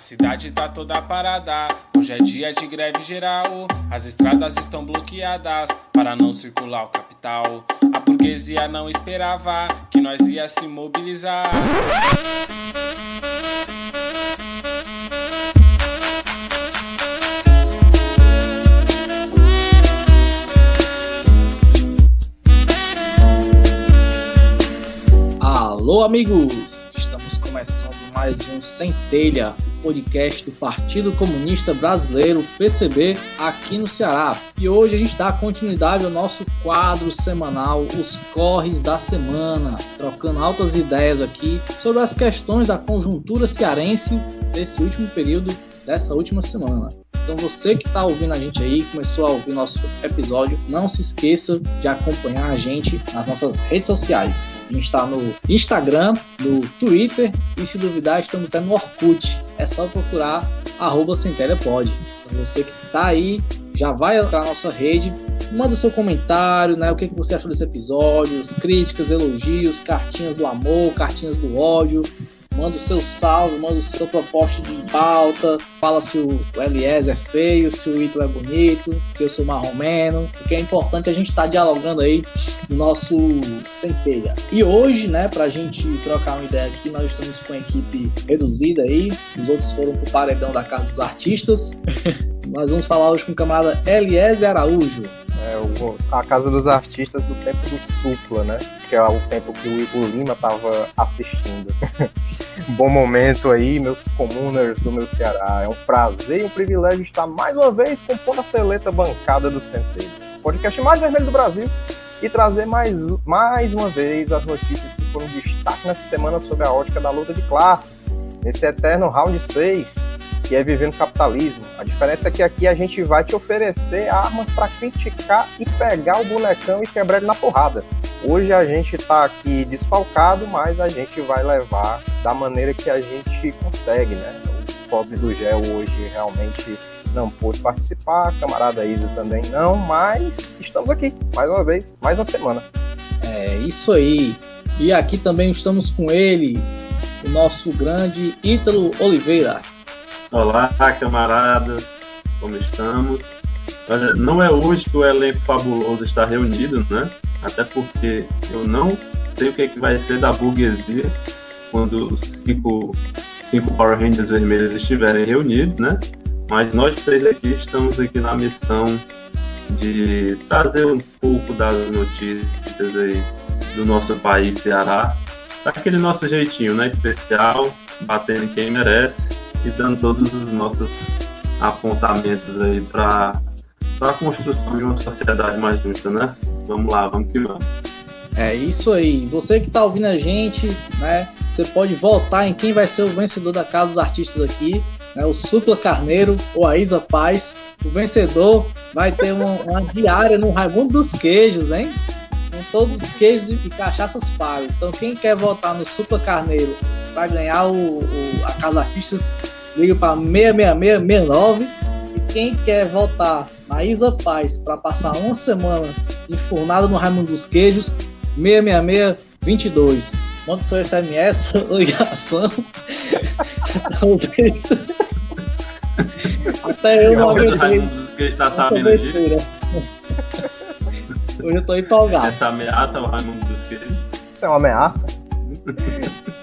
cidade tá toda parada, hoje é dia de greve geral. As estradas estão bloqueadas para não circular o capital. A burguesia não esperava que nós ia se mobilizar. Alô, amigos! Estamos começando mais um Centelha, podcast do Partido Comunista Brasileiro, PCB, aqui no Ceará. E hoje a gente dá continuidade ao nosso quadro semanal, Os Corres da Semana, trocando altas ideias aqui sobre as questões da conjuntura cearense desse último período, dessa última semana. Então você que está ouvindo a gente aí, começou a ouvir nosso episódio, não se esqueça de acompanhar a gente nas nossas redes sociais. A gente está no Instagram, no Twitter e se duvidar estamos até no Orkut. É só procurar arroba Pod. Então você que está aí, já vai entrar na nossa rede, manda o seu comentário, né? O que, que você achou desse episódio, críticas, elogios, cartinhas do amor, cartinhas do ódio manda o seu salve, manda o seu proposta de pauta, fala se o Eliezer é feio, se o Ito é bonito, se eu sou marromeno, porque é importante a gente estar tá dialogando aí no nosso centelha. E hoje, né, pra gente trocar uma ideia aqui, nós estamos com a equipe reduzida aí, os outros foram pro paredão da Casa dos Artistas. nós vamos falar hoje com o camarada Eliezer Araújo. É, o, a Casa dos Artistas do tempo do Supla, né? Que é o tempo que o Igor Lima estava assistindo. Bom momento aí, meus comuners do meu Ceará. É um prazer e um privilégio estar mais uma vez compondo a seleta bancada do Centeio, podcast mais vermelho do Brasil, e trazer mais, mais uma vez as notícias que foram destaque nessa semana sobre a ótica da luta de classes, nesse eterno round 6 que é viver no capitalismo. A diferença é que aqui a gente vai te oferecer armas para criticar e pegar o bonecão e quebrar ele na porrada. Hoje a gente está aqui desfalcado, mas a gente vai levar da maneira que a gente consegue, né? O pobre do Gel hoje realmente não pôde participar, a camarada Isa também não, mas estamos aqui, mais uma vez, mais uma semana. É isso aí. E aqui também estamos com ele, o nosso grande Ítalo Oliveira. Olá, camaradas, como estamos? Não é hoje que o elenco fabuloso está reunido, né? Até porque eu não sei o que, é que vai ser da burguesia quando os cinco, cinco Power Rangers vermelhos estiverem reunidos, né? Mas nós três aqui estamos aqui na missão de trazer um pouco das notícias aí do nosso país, Ceará, daquele nosso jeitinho, né? Especial, batendo quem merece e dando todos os nossos apontamentos aí para a construção de uma sociedade mais justa, né? Vamos lá, vamos que vamos. É isso aí. Você que está ouvindo a gente, né? Você pode votar em quem vai ser o vencedor da Casa dos Artistas aqui, né? O Supla Carneiro ou a Isa Paz. O vencedor vai ter uma, uma diária no Raimundo dos Queijos, hein? Com todos os queijos e cachaças pagas. Então, quem quer votar no Supla Carneiro para ganhar o, o, a Casa dos Artistas, liga para 66669. E quem quer votar na Isa Paz para passar uma semana enfurnado no Raimundo dos Queijos, 66622. Manda seu SMS, ligação. Até eu não aguentei. está sabendo disso. Hoje eu tô empolgado. Essa ameaça, o Raimundo dos Queijos. Isso é uma ameaça?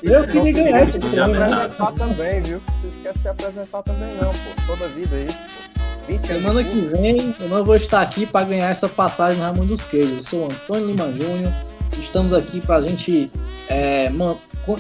Eu queria ganhar esse Você apresentar também, viu? Você esquece de apresentar também, não, pô. Toda vida é isso, pô. Semana que vem eu não vou estar aqui para ganhar essa passagem no Raimundo dos Queijos. Eu sou Antônio Lima Júnior. Estamos aqui para a gente é,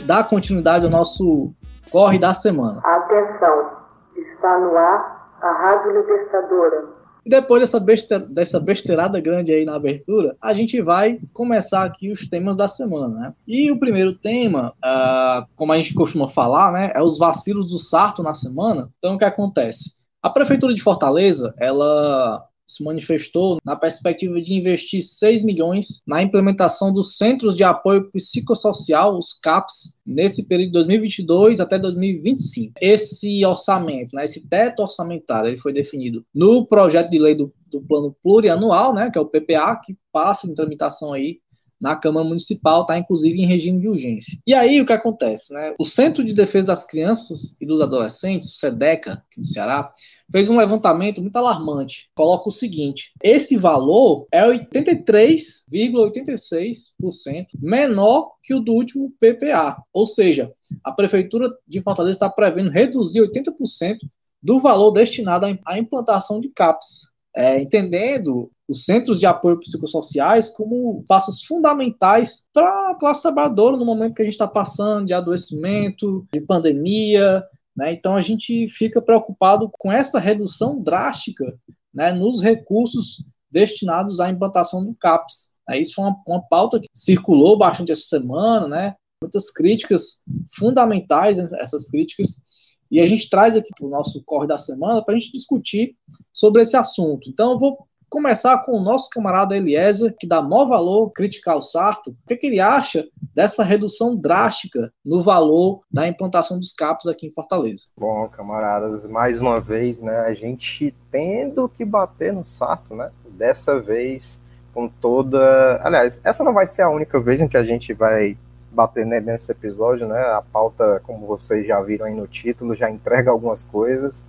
dar continuidade ao nosso Corre da Semana. Atenção, está no ar a Rádio Libertadora e depois dessa, beste, dessa besteirada grande aí na abertura, a gente vai começar aqui os temas da semana, né? E o primeiro tema, uh, como a gente costuma falar, né, é os vacilos do Sarto na semana. Então, o que acontece? A Prefeitura de Fortaleza, ela se manifestou na perspectiva de investir 6 milhões na implementação dos Centros de Apoio Psicossocial, os CAPS, nesse período de 2022 até 2025. Esse orçamento, né, esse teto orçamentário, ele foi definido no projeto de lei do, do Plano Plurianual, né, que é o PPA, que passa em tramitação aí na Câmara Municipal, está inclusive em regime de urgência. E aí o que acontece? Né? O Centro de Defesa das Crianças e dos Adolescentes, o SEDECA, aqui no Ceará, fez um levantamento muito alarmante. Coloca o seguinte: esse valor é 83,86% menor que o do último PPA. Ou seja, a Prefeitura de Fortaleza está prevendo reduzir 80% do valor destinado à implantação de CAPS. É, entendendo os centros de apoio psicossociais como passos fundamentais para a classe trabalhadora no momento que a gente está passando de adoecimento, de pandemia, né? Então a gente fica preocupado com essa redução drástica né, nos recursos destinados à implantação do CAPS. Né? Isso foi uma, uma pauta que circulou bastante essa semana, né? muitas críticas fundamentais, essas críticas, e a gente traz aqui para o nosso corre da semana para a gente discutir sobre esse assunto. Então eu vou começar com o nosso camarada Eliezer, que dá maior valor criticar o Sarto. O que, é que ele acha dessa redução drástica no valor da implantação dos CAPs aqui em Fortaleza? Bom, camaradas, mais uma vez, né, a gente tendo que bater no Sarto, né? Dessa vez com toda. Aliás, essa não vai ser a única vez em que a gente vai bater nesse episódio, né? A pauta, como vocês já viram aí no título, já entrega algumas coisas.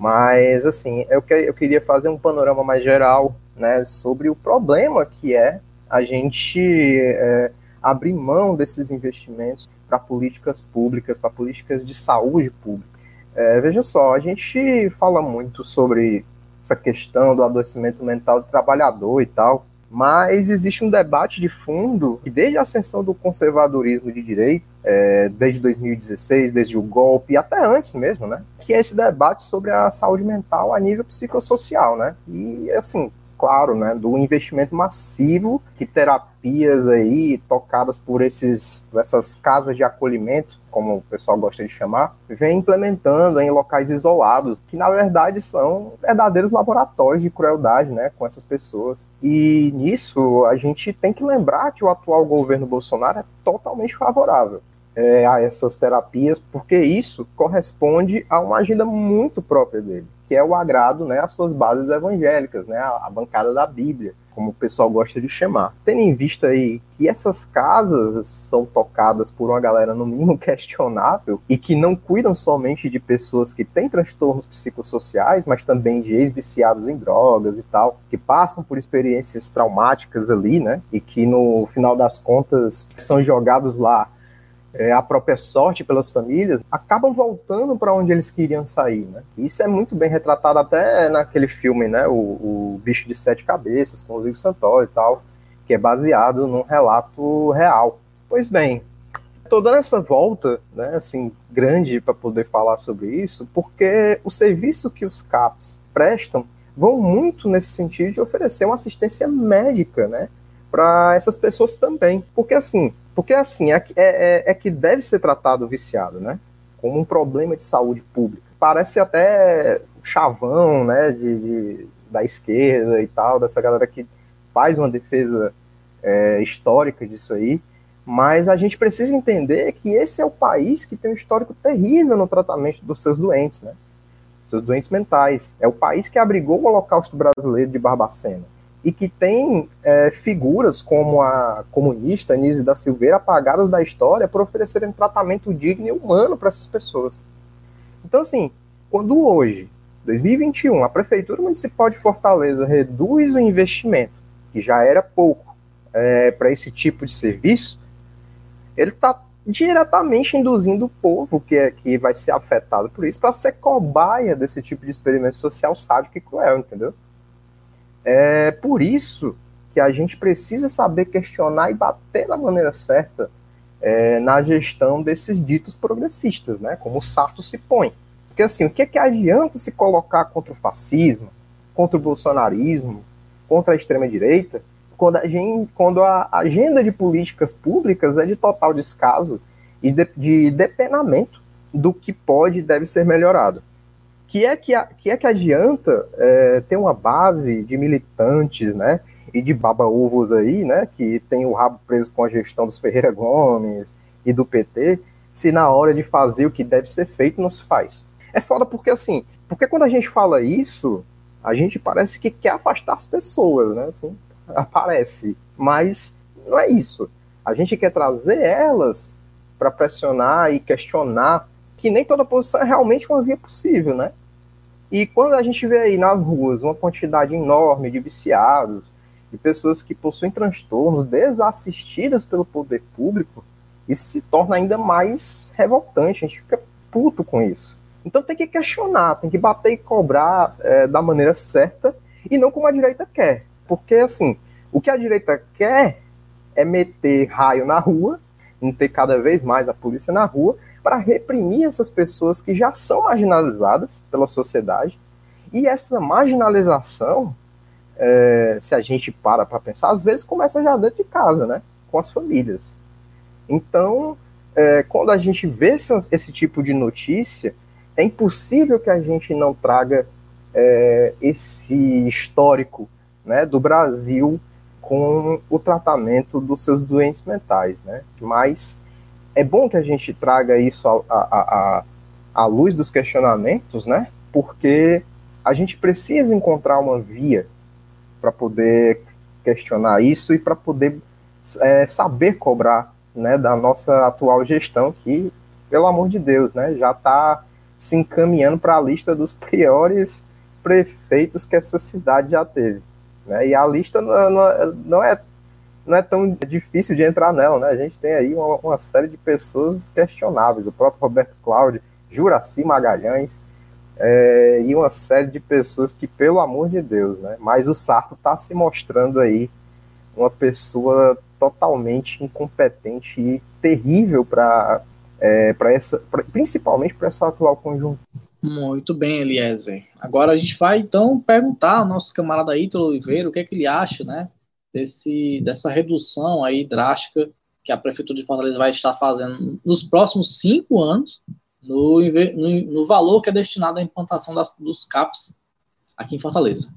Mas, assim, eu, que, eu queria fazer um panorama mais geral né, sobre o problema que é a gente é, abrir mão desses investimentos para políticas públicas, para políticas de saúde pública. É, veja só, a gente fala muito sobre essa questão do adoecimento mental do trabalhador e tal, mas existe um debate de fundo que desde a ascensão do conservadorismo de direita, é, desde 2016, desde o golpe, até antes mesmo, né, que é esse debate sobre a saúde mental a nível psicossocial, né, e assim, claro, né, do investimento massivo que terapias aí tocadas por esses, essas casas de acolhimento, como o pessoal gosta de chamar, vem implementando em locais isolados, que na verdade são verdadeiros laboratórios de crueldade, né, com essas pessoas. E nisso a gente tem que lembrar que o atual governo Bolsonaro é totalmente favorável é, a essas terapias, porque isso corresponde a uma agenda muito própria dele, que é o agrado né, às suas bases evangélicas, né, a, bancada da Bíblia, como o pessoal gosta de chamar. Tendo em vista aí que essas casas são tocadas por uma galera no mínimo questionável e que não cuidam somente de pessoas que têm transtornos psicossociais, mas também de ex-viciados em drogas e tal, que passam por experiências traumáticas ali, né, e que no final das contas são jogados lá é, a própria sorte pelas famílias, acabam voltando para onde eles queriam sair. Né? Isso é muito bem retratado até naquele filme, né? o, o Bicho de Sete Cabeças, com o Rodrigo Santoro e tal, que é baseado num relato real. Pois bem, toda essa volta, né, assim, grande para poder falar sobre isso, porque o serviço que os CAPs prestam vão muito nesse sentido de oferecer uma assistência médica, né, para essas pessoas também. Porque assim, porque assim, é, é, é que deve ser tratado o viciado, né? Como um problema de saúde pública. Parece até chavão, né, de, de da esquerda e tal, dessa galera que faz uma defesa é, histórica disso aí, mas a gente precisa entender que esse é o país que tem um histórico terrível no tratamento dos seus doentes, né? Seus doentes mentais. É o país que abrigou o Holocausto brasileiro de Barbacena e que tem é, figuras como a comunista Anise da Silveira apagadas da história por oferecerem tratamento digno e humano para essas pessoas. Então, assim, quando hoje, 2021, a Prefeitura Municipal de Fortaleza reduz o investimento, que já era pouco, é, para esse tipo de serviço, ele está diretamente induzindo o povo que, é, que vai ser afetado por isso para ser cobaia desse tipo de experimento social sádico e cruel, entendeu? É por isso que a gente precisa saber questionar e bater da maneira certa é, na gestão desses ditos progressistas, né? Como o Sarto se põe. Porque assim, o que, é que adianta se colocar contra o fascismo, contra o bolsonarismo, contra a extrema-direita, quando, a quando a agenda de políticas públicas é de total descaso e de, de depenamento do que pode e deve ser melhorado que é que, que, é que adianta é, ter uma base de militantes, né, e de baba-ovos aí, né, que tem o rabo preso com a gestão dos Ferreira Gomes e do PT, se na hora de fazer o que deve ser feito não se faz. É foda porque, assim, porque quando a gente fala isso, a gente parece que quer afastar as pessoas, né, assim, aparece, mas não é isso. A gente quer trazer elas para pressionar e questionar que nem toda posição é realmente uma via possível, né? E quando a gente vê aí nas ruas uma quantidade enorme de viciados, de pessoas que possuem transtornos desassistidas pelo poder público, isso se torna ainda mais revoltante, a gente fica puto com isso. Então tem que questionar, tem que bater e cobrar é, da maneira certa e não como a direita quer. Porque, assim, o que a direita quer é meter raio na rua, ter cada vez mais a polícia na rua, para reprimir essas pessoas que já são marginalizadas pela sociedade. E essa marginalização, é, se a gente para para pensar, às vezes começa já dentro de casa, né? Com as famílias. Então, é, quando a gente vê esse, esse, tipo de notícia, é impossível que a gente não traga é, esse histórico né, do Brasil com o tratamento dos seus doentes mentais, né? Mas é bom que a gente traga isso à, à, à luz dos questionamentos, né? Porque a gente precisa encontrar uma via para poder questionar isso e para poder é, saber cobrar né, da nossa atual gestão, que, pelo amor de Deus, né, já está se encaminhando para a lista dos piores prefeitos que essa cidade já teve. Né? E a lista não, não, não, é, não é tão difícil de entrar nela. Né? A gente tem aí uma, uma série de pessoas questionáveis, o próprio Roberto Cláudio, Juraci Magalhães, é, e uma série de pessoas que, pelo amor de Deus, né? Mas o Sarto está se mostrando aí uma pessoa totalmente incompetente e terrível para é, essa, pra, principalmente para essa atual conjuntura. Muito bem, Eliezer. Agora a gente vai então perguntar ao nosso camarada Ítalo Oliveira o que é que ele acha, né, desse, dessa redução aí drástica que a Prefeitura de Fortaleza vai estar fazendo nos próximos cinco anos no, no, no valor que é destinado à implantação das, dos CAPs aqui em Fortaleza.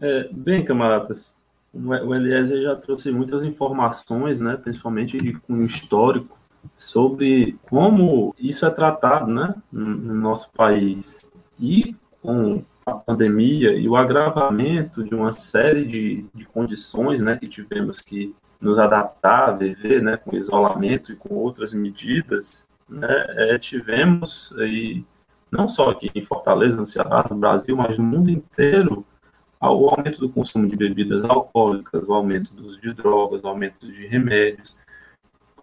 É, bem, camaradas, o Eliezer já trouxe muitas informações, né, principalmente com histórico, sobre como isso é tratado né, no nosso país. E com a pandemia e o agravamento de uma série de, de condições né, que tivemos que nos adaptar, viver né, com isolamento e com outras medidas, né, é, tivemos aí, não só aqui em Fortaleza, no Ceará, no Brasil, mas no mundo inteiro, o aumento do consumo de bebidas alcoólicas, o aumento do uso de drogas, o aumento de remédios,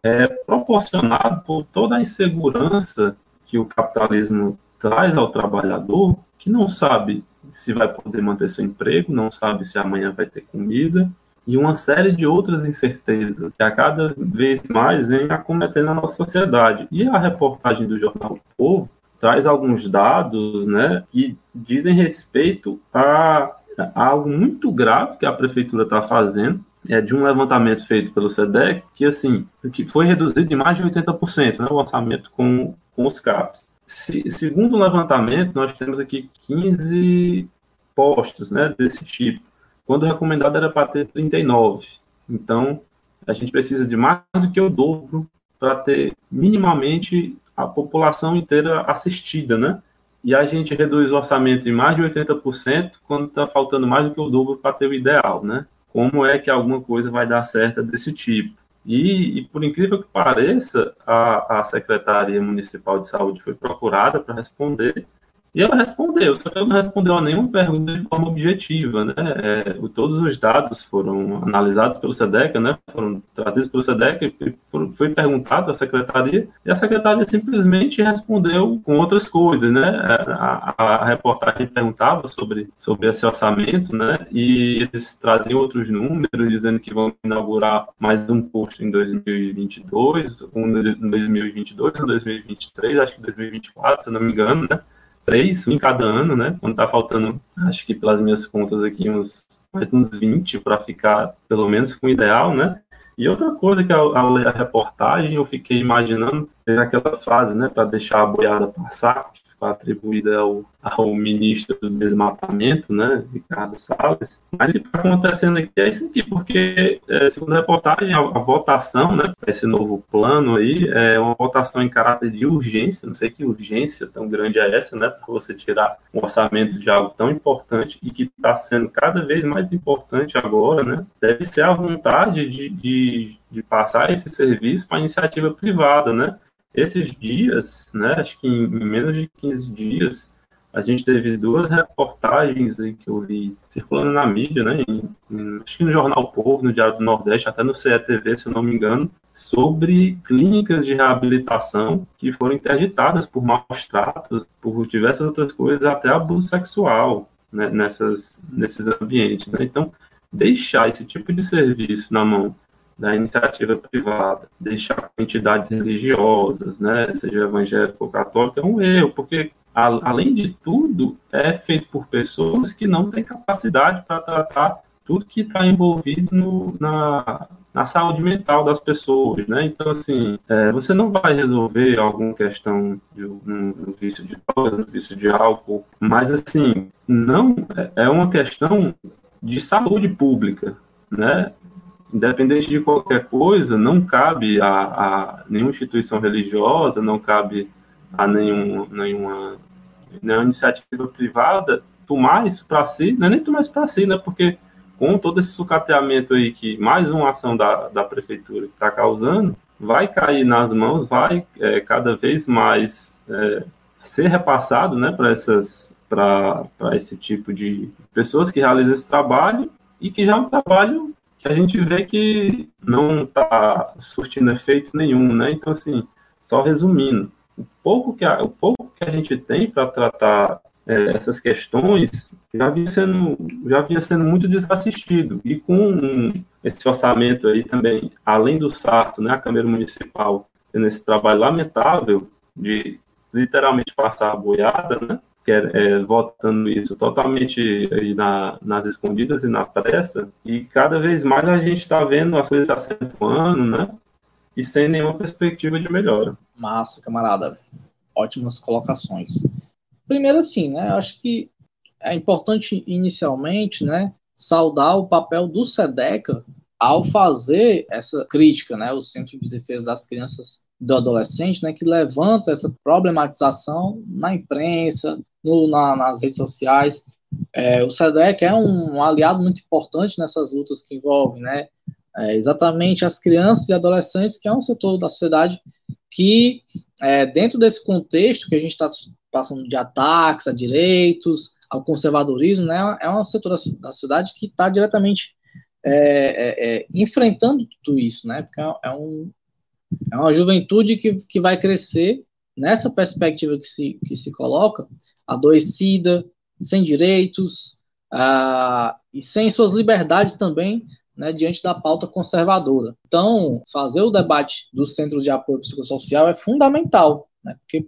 é proporcionado por toda a insegurança que o capitalismo traz ao trabalhador, que não sabe se vai poder manter seu emprego, não sabe se amanhã vai ter comida, e uma série de outras incertezas que a cada vez mais vem acometendo a nossa sociedade. E a reportagem do jornal o Povo traz alguns dados né, que dizem respeito a, algo muito grave que a prefeitura está fazendo, é de um levantamento feito pelo SEDEC, que assim, que foi reduzido em mais de 80%, né, o orçamento com, com os CAPs. Se, segundo o levantamento, nós temos aqui 15 postos né, desse tipo quando o recomendado era para ter 39. Então, a gente precisa de mais do que o dobro para ter minimamente a população inteira assistida, né? E a gente reduz o orçamento em mais de 80% quando está faltando mais do que o dobro para ter o ideal, né? Como é que alguma coisa vai dar certo desse tipo? E, e por incrível que pareça, a, a Secretaria Municipal de Saúde foi procurada para responder e ela respondeu, só que ela não respondeu a nenhuma pergunta de forma objetiva, né? É, todos os dados foram analisados pelo SEDEC, né? Foram trazidos pelo SEDEC, foram, foi perguntado à secretaria, e a secretaria simplesmente respondeu com outras coisas, né? A, a, a reportagem perguntava sobre, sobre esse orçamento, né? E eles traziam outros números, dizendo que vão inaugurar mais um posto em 2022, um em 2022, um em 2023, acho que 2024, se não me engano, né? Três em cada ano, né? Quando tá faltando, acho que pelas minhas contas aqui, uns mais uns 20 para ficar pelo menos com o ideal, né? E outra coisa que ao, ler a reportagem eu fiquei imaginando aquela frase, né, para deixar a boiada passar, atribuída ao, ao ministro do desmatamento, né, Ricardo Salles. Mas o que está acontecendo aqui é isso aqui, porque, é, segundo a reportagem, a, a votação, né, esse novo plano aí, é uma votação em caráter de urgência, não sei que urgência tão grande é essa, né, para você tirar um orçamento de algo tão importante e que está sendo cada vez mais importante agora, né, deve ser a vontade de, de, de passar esse serviço para iniciativa privada, né, esses dias, né, acho que em, menos de 15 dias, a gente teve duas reportagens que eu vi circulando na mídia, né, em, em, acho que no Jornal Povo, no Diário do Nordeste, até no CETV, se eu não me engano, sobre clínicas de reabilitação que foram interditadas por maus tratos, por diversas outras coisas, até abuso sexual né, nessas, nesses ambientes. Né? Então, deixar esse tipo de serviço na mão da iniciativa privada, deixar entidades religiosas, né, seja evangélico ou católico, é um erro, porque, a, além de tudo, é feito por pessoas que não têm capacidade para tratar tudo que está envolvido no, na, na saúde mental das pessoas, né? Então, assim, é, você não vai resolver alguma questão de um, um vício de drogas, um vício de álcool, mas, assim, não é, é uma questão de saúde pública, né? Independente de qualquer coisa, não cabe a, a nenhuma instituição religiosa, não cabe a nenhum, nenhuma, nenhuma iniciativa privada tomar isso para si, não é nem tomar isso para si, né? Porque com todo esse sucateamento aí que mais uma ação da, da prefeitura está causando, vai cair nas mãos, vai é, cada vez mais é, ser repassado, né, para essas para esse tipo de pessoas que realizam esse trabalho e que já é um trabalho a gente vê que não está surtindo efeito nenhum, né? Então, assim, só resumindo, o pouco que a, o pouco que a gente tem para tratar é, essas questões já vinha sendo já vinha sendo muito desassistido e com esse orçamento aí também, além do Sarto, né, a Câmara Municipal tendo esse trabalho lamentável de literalmente passar a boiada, né? Quer, é, votando isso totalmente na, nas escondidas e na pressa, e cada vez mais a gente está vendo as coisas acentuando, né? E sem nenhuma perspectiva de melhora. Massa, camarada. Ótimas colocações. Primeiro, assim, né? Acho que é importante inicialmente, né? Saudar o papel do SEDECA ao fazer essa crítica, né? O Centro de Defesa das Crianças do adolescente, né, que levanta essa problematização na imprensa, no, na, nas redes sociais. É, o SEDEC é um, um, aliado muito importante nessas lutas que envolvem, né, é, exatamente as crianças e adolescentes, que é um setor da sociedade que, é, dentro desse contexto que a gente está passando de ataques a direitos, ao conservadorismo, né, é um setor da, da sociedade que está diretamente é, é, é, enfrentando tudo isso, né, porque é, um, é uma juventude que, que vai crescer nessa perspectiva que se, que se coloca, adoecida, sem direitos uh, e sem suas liberdades também, né, diante da pauta conservadora. Então, fazer o debate do Centro de Apoio Psicossocial é fundamental, né, porque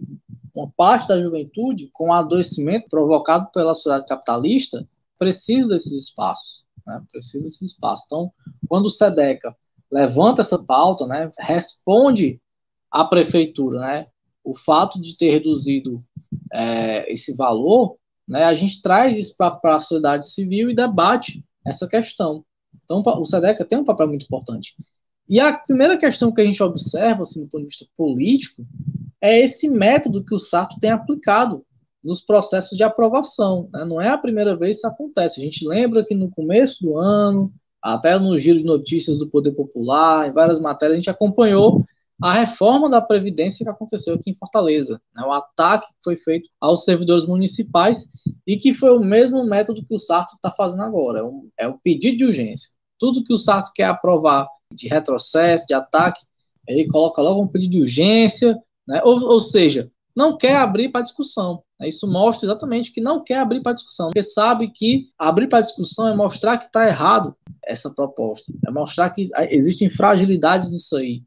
uma parte da juventude, com o adoecimento provocado pela sociedade capitalista, precisa desses espaços, né, precisa desses espaços. Então, quando o SEDECA levanta essa pauta, né, responde à prefeitura, né, o fato de ter reduzido é, esse valor, né, a gente traz isso para a sociedade civil e debate essa questão. Então, o SEDECA tem um papel muito importante. E a primeira questão que a gente observa, assim, do ponto de vista político, é esse método que o Sarto tem aplicado nos processos de aprovação. Né? Não é a primeira vez que isso acontece. A gente lembra que no começo do ano, até no giro de notícias do Poder Popular, em várias matérias, a gente acompanhou a reforma da Previdência que aconteceu aqui em Fortaleza, né, o ataque que foi feito aos servidores municipais e que foi o mesmo método que o Sarto está fazendo agora, é, um, é o pedido de urgência. Tudo que o Sarto quer aprovar de retrocesso, de ataque, ele coloca logo um pedido de urgência, né, ou, ou seja, não quer abrir para discussão. Né, isso mostra exatamente que não quer abrir para discussão, porque sabe que abrir para discussão é mostrar que está errado essa proposta, é mostrar que existem fragilidades nisso aí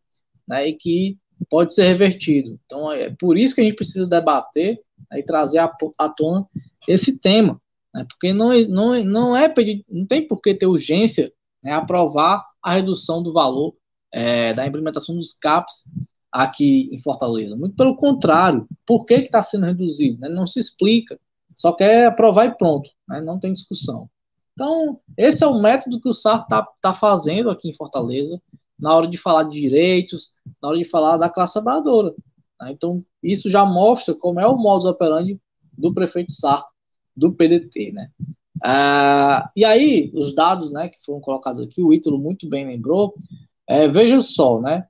né, e que pode ser revertido. Então, é por isso que a gente precisa debater né, e trazer à, tona esse tema, né, porque não, não, não é pedir, não tem por que ter urgência né, aprovar a redução do valor é, da implementação dos CAPs aqui em Fortaleza. Muito pelo contrário. Por que está sendo reduzido? Né? Não se explica. Só quer aprovar e pronto. Né? Não tem discussão. Então, esse é o método que o SAR está tá fazendo aqui em Fortaleza, na hora de falar de direitos, na hora de falar da classe trabalhadora. Né? Então, isso já mostra como é o modus operandi do prefeito Sarto, do PDT. Né? Ah, e aí, os dados né, que foram colocados aqui, o Ítalo muito bem lembrou, é, veja só, né?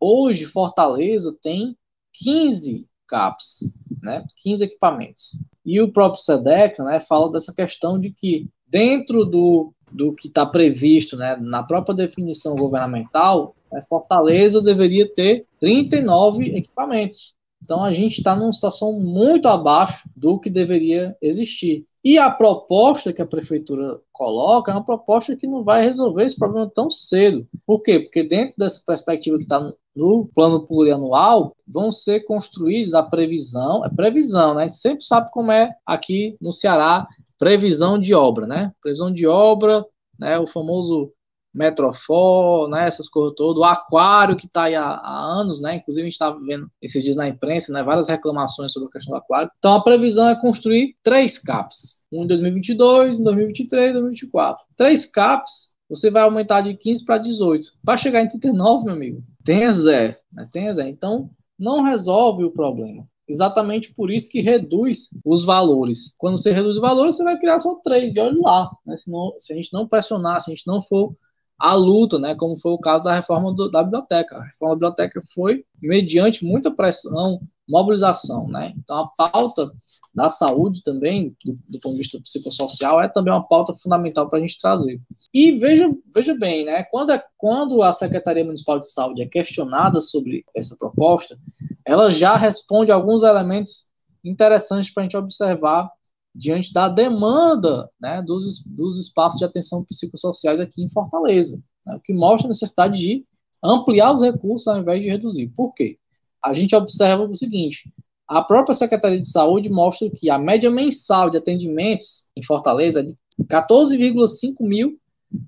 Hoje, Fortaleza tem 15 CAPs, né? 15 equipamentos. E o próprio SEDEC né, fala dessa questão de que dentro do, do que está previsto né, na própria definição governamental, né, Fortaleza deveria ter 39 equipamentos. Então a gente está numa situação muito abaixo do que deveria existir. E a proposta que a prefeitura coloca é uma proposta que não vai resolver esse problema tão cedo. Por quê? Porque dentro dessa perspectiva que está no plano plurianual, vão ser construídos a previsão, é previsão, né? A gente sempre sabe como é aqui no Ceará, previsão de obra, né? Previsão de obra, né? O famoso Metrofor, né, essas coisas todas, o aquário que está aí há, há, anos, né, inclusive a gente estava vendo esses dias na imprensa, né, várias reclamações sobre a questão do aquário. Então a previsão é construir três CAPs, um em 2022, em 2023, 2024. Três CAPs, você vai aumentar de 15 para 18. Para chegar em 39, meu amigo, tem zero, né, tem zero. Então não resolve o problema. Exatamente por isso que reduz os valores. Quando você reduz os valores, você vai criar só três, e olha lá. Né? Se a gente não pressionar, se a gente não for a luta, né, como foi o caso da reforma do, da biblioteca. A reforma da biblioteca foi mediante muita pressão, mobilização, né? Então a pauta da saúde também, do, do ponto de vista psicossocial, é também uma pauta fundamental para a gente trazer. E veja, veja bem, né? Quando, é, quando a Secretaria Municipal de Saúde é questionada sobre essa proposta, ela já responde alguns elementos interessantes para a gente observar diante da demanda né, dos, dos espaços de atenção psicossociais aqui em Fortaleza, né, o que mostra a necessidade de ampliar os recursos ao invés de reduzir. Por quê? A gente observa o seguinte: a própria Secretaria de Saúde mostra que a média mensal de atendimentos em Fortaleza é de 14,5 mil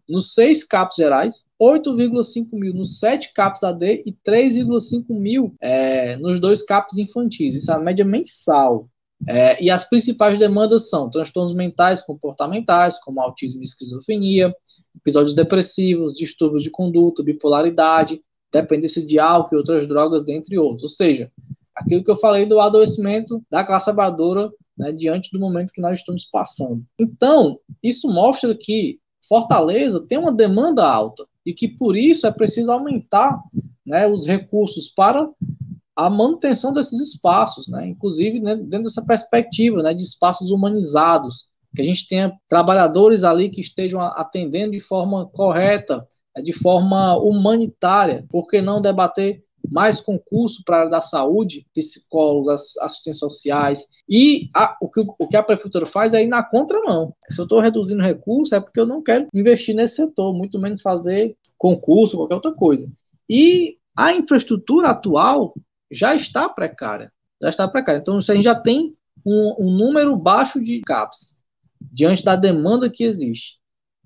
nos seis CAPs gerais, 8,5 mil nos sete CAPs AD e 3,5 mil é, nos dois CAPs infantis. Isso é a média mensal. É, e as principais demandas são transtornos mentais comportamentais, como autismo e esquizofrenia, episódios depressivos, distúrbios de conduta, bipolaridade, dependência de álcool e outras drogas, dentre outros. Ou seja, aquilo que eu falei do adoecimento da classe trabalhadora né, diante do momento que nós estamos passando. Então, isso mostra que Fortaleza tem uma demanda alta e que por isso é preciso aumentar né, os recursos para a manutenção desses espaços, né? inclusive né, dentro dessa perspectiva né, de espaços humanizados, que a gente tenha trabalhadores ali que estejam atendendo de forma correta, né, de forma humanitária, por que não debater mais concurso para a área da saúde, psicólogos, assistentes sociais, e a, o, que, o que a prefeitura faz é ir na contramão. Se eu estou reduzindo recursos, é porque eu não quero investir nesse setor, muito menos fazer concurso, qualquer outra coisa. E a infraestrutura atual já está precária. Já está precária. Então, a gente já tem um, um número baixo de CAPs diante da demanda que existe.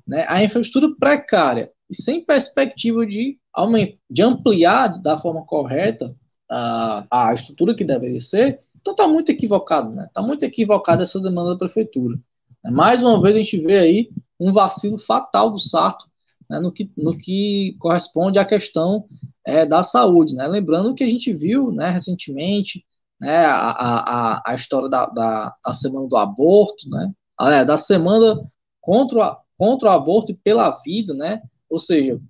Né? A infraestrutura precária e sem perspectiva de, aumentar, de ampliar da forma correta a, a estrutura que deveria ser, então está muito equivocado. Está né? Tá muito equivocada essa demanda da prefeitura. Mais uma vez a gente vê aí um vacilo fatal do Sarto né, no, que, no que corresponde à questão é, da saúde, né? Lembrando que a gente viu, né, recentemente, né, a, a, a história da, da, da semana do aborto, né? Ah, da semana contra, contra o aborto e pela vida, né? Ou seja,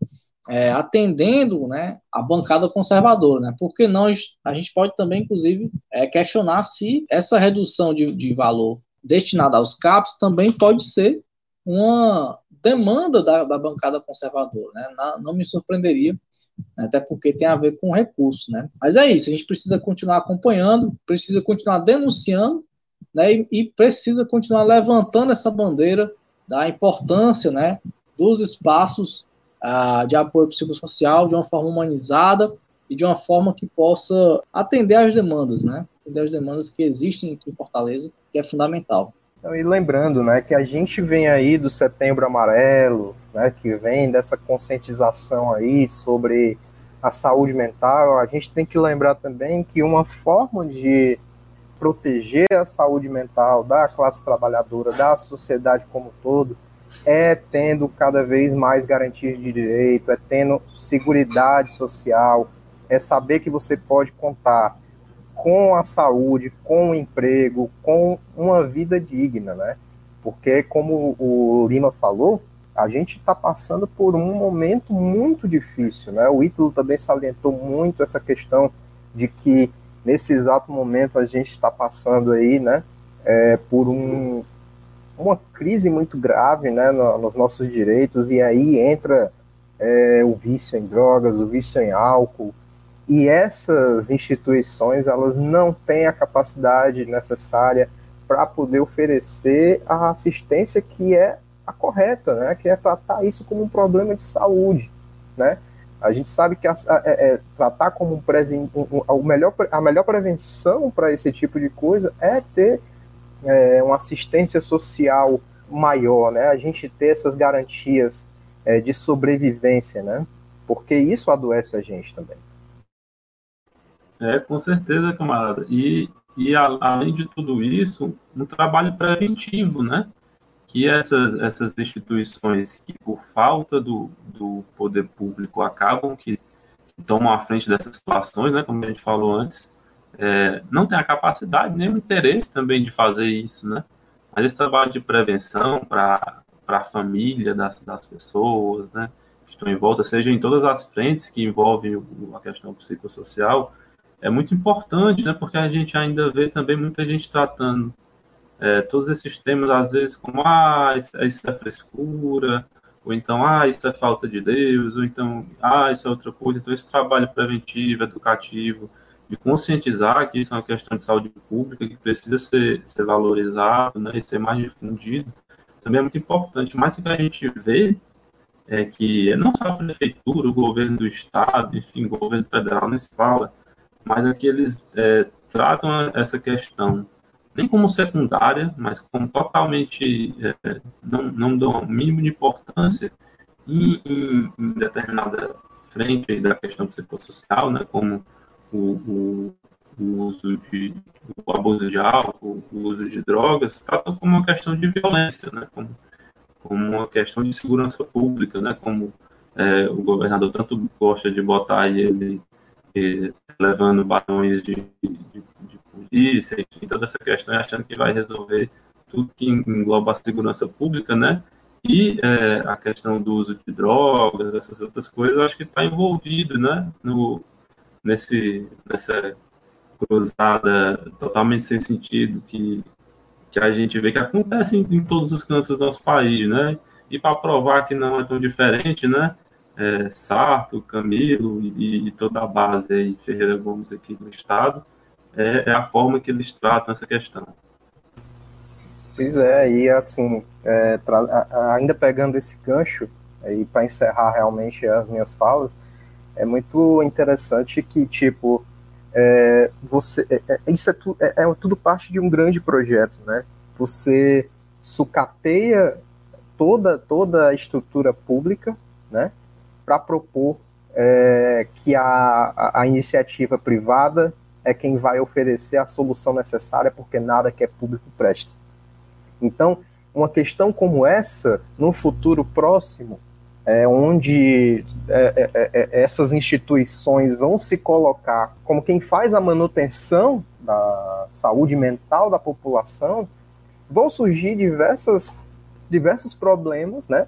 é, atendendo, né, a bancada conservadora, né? Porque nós, a gente pode também, inclusive, é, questionar se essa redução de, de valor destinada aos CAPs também pode ser uma demanda da, da bancada conservadora, né? Não, não me surpreenderia até porque tem a ver com recurso, né? Mas é isso, a gente precisa continuar acompanhando, precisa continuar denunciando, né? E, e precisa continuar levantando essa bandeira da importância, né? Dos espaços ah, de apoio psicossocial de uma forma humanizada e de uma forma que possa atender às demandas, né? Atender às demandas que existem aqui em Fortaleza, que é fundamental. Então, e lembrando, né, que a gente vem aí do Setembro Amarelo, né, que vem dessa conscientização aí sobre a saúde mental, a gente tem que lembrar também que uma forma de proteger a saúde mental da classe trabalhadora, da sociedade como um todo, é tendo cada vez mais garantias de direito, é tendo segurança social, é saber que você pode contar com a saúde, com o emprego, com uma vida digna, né? Porque, como o Lima falou, a gente está passando por um momento muito difícil, né? O Ítalo também salientou muito essa questão de que nesse exato momento a gente está passando aí, né, é, por um, uma crise muito grave, né, no, nos nossos direitos e aí entra é, o vício em drogas, o vício em álcool e essas instituições elas não têm a capacidade necessária para poder oferecer a assistência que é a correta, né, que é tratar isso como um problema de saúde, né? A gente sabe que a, a, é, é, tratar como um, preven, um, um, melhor, a melhor prevenção para esse tipo de coisa é ter é, uma assistência social maior, né? A gente ter essas garantias é, de sobrevivência, né? Porque isso adoece a gente também. É, com certeza, camarada. E, e além de tudo isso, um trabalho preventivo, né? que essas, essas instituições que, por falta do, do poder público, acabam que, que tomam à frente dessas situações, né, como a gente falou antes, é, não tem a capacidade nem o interesse também de fazer isso, né? Mas esse trabalho de prevenção para a família das, das pessoas, né, que estão em volta, seja em todas as frentes que envolvem a questão psicossocial, é muito importante, né, porque a gente ainda vê também muita gente tratando é, todos esses temas, às vezes, como, ah, isso, é frescura, ou então, ah, isso é falta de Deus, ou então, ah, isso é outra coisa. Então, esse trabalho preventivo, educativo, de conscientizar que isso é uma questão de saúde pública, que precisa ser, ser valorizado, né, e ser mais difundido, também é muito importante. Mas o que a gente vê é que não só a prefeitura, o governo do estado, enfim, o governo federal nem se fala, mas é que eles é, tratam essa questão nem como secundária, mas como totalmente é, não, não dão o mínimo de importância em, em, em, determinada frente da questão psicossocial, né, como o, o, o uso de o abuso de álcool, o uso de drogas, tratam como uma questão de violência, né, como, como uma questão de segurança pública, né, como é, o governador tanto gosta de botar ele levando balões de, de, de polícia, enfim, toda essa questão, achando que vai resolver tudo que engloba a segurança pública, né? E é, a questão do uso de drogas, essas outras coisas, acho que está envolvido, né? No, nesse, nessa cruzada totalmente sem sentido que, que a gente vê que acontece em, em todos os cantos do nosso país, né? E para provar que não é tão diferente, né? É, Sarto, Camilo e, e, toda a base aí, Ferreira Gomes aqui do estado, é, é a forma que eles tratam essa questão. Pois é, e assim, é, ainda pegando esse gancho, aí para encerrar realmente as minhas falas, é muito interessante que, tipo, é, você, é, é isso é, tu, é, é, tudo parte de um grande projeto, né? Você sucateia toda, toda a estrutura pública, né? Para propor é, que a, a, iniciativa privada é quem vai oferecer a solução necessária, porque nada que é público presta. Então, uma questão como essa, no futuro próximo, é, onde é, é, é, é, essas instituições vão se colocar como quem faz a manutenção da saúde mental da população, vão surgir diversas, diversos problemas, né?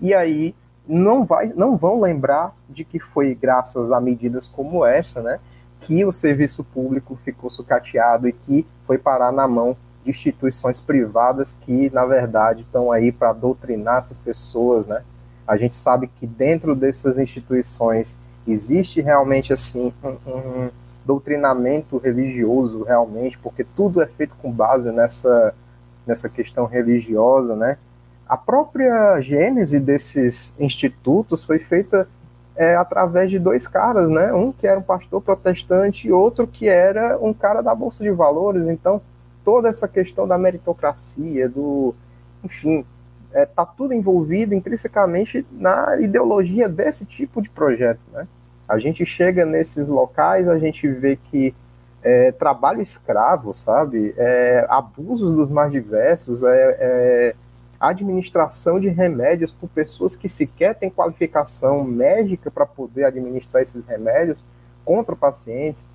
E aí não, vai, não vão lembrar de que foi graças a medidas como essa, né? que o serviço público ficou sucateado e que foi parar na mão de instituições privadas que, na verdade, estão aí para doutrinar essas pessoas, né? A gente sabe que dentro dessas instituições existe realmente, assim, um, um doutrinamento religioso, realmente, porque tudo é feito com base nessa, nessa questão religiosa, né? A própria gênese desses institutos foi feita é, através de dois caras, né? Um que era um pastor protestante e outro que era um cara da Bolsa de Valores. Então, toda essa questão da meritocracia, do. Enfim, é, tá tudo envolvido intrinsecamente na ideologia desse tipo de projeto, né? A gente chega nesses locais, a gente vê que é, trabalho escravo, sabe? É, abusos dos mais diversos, é, é, administração de remédios por pessoas que sequer têm qualificação médica para poder administrar esses remédios contra pacientes,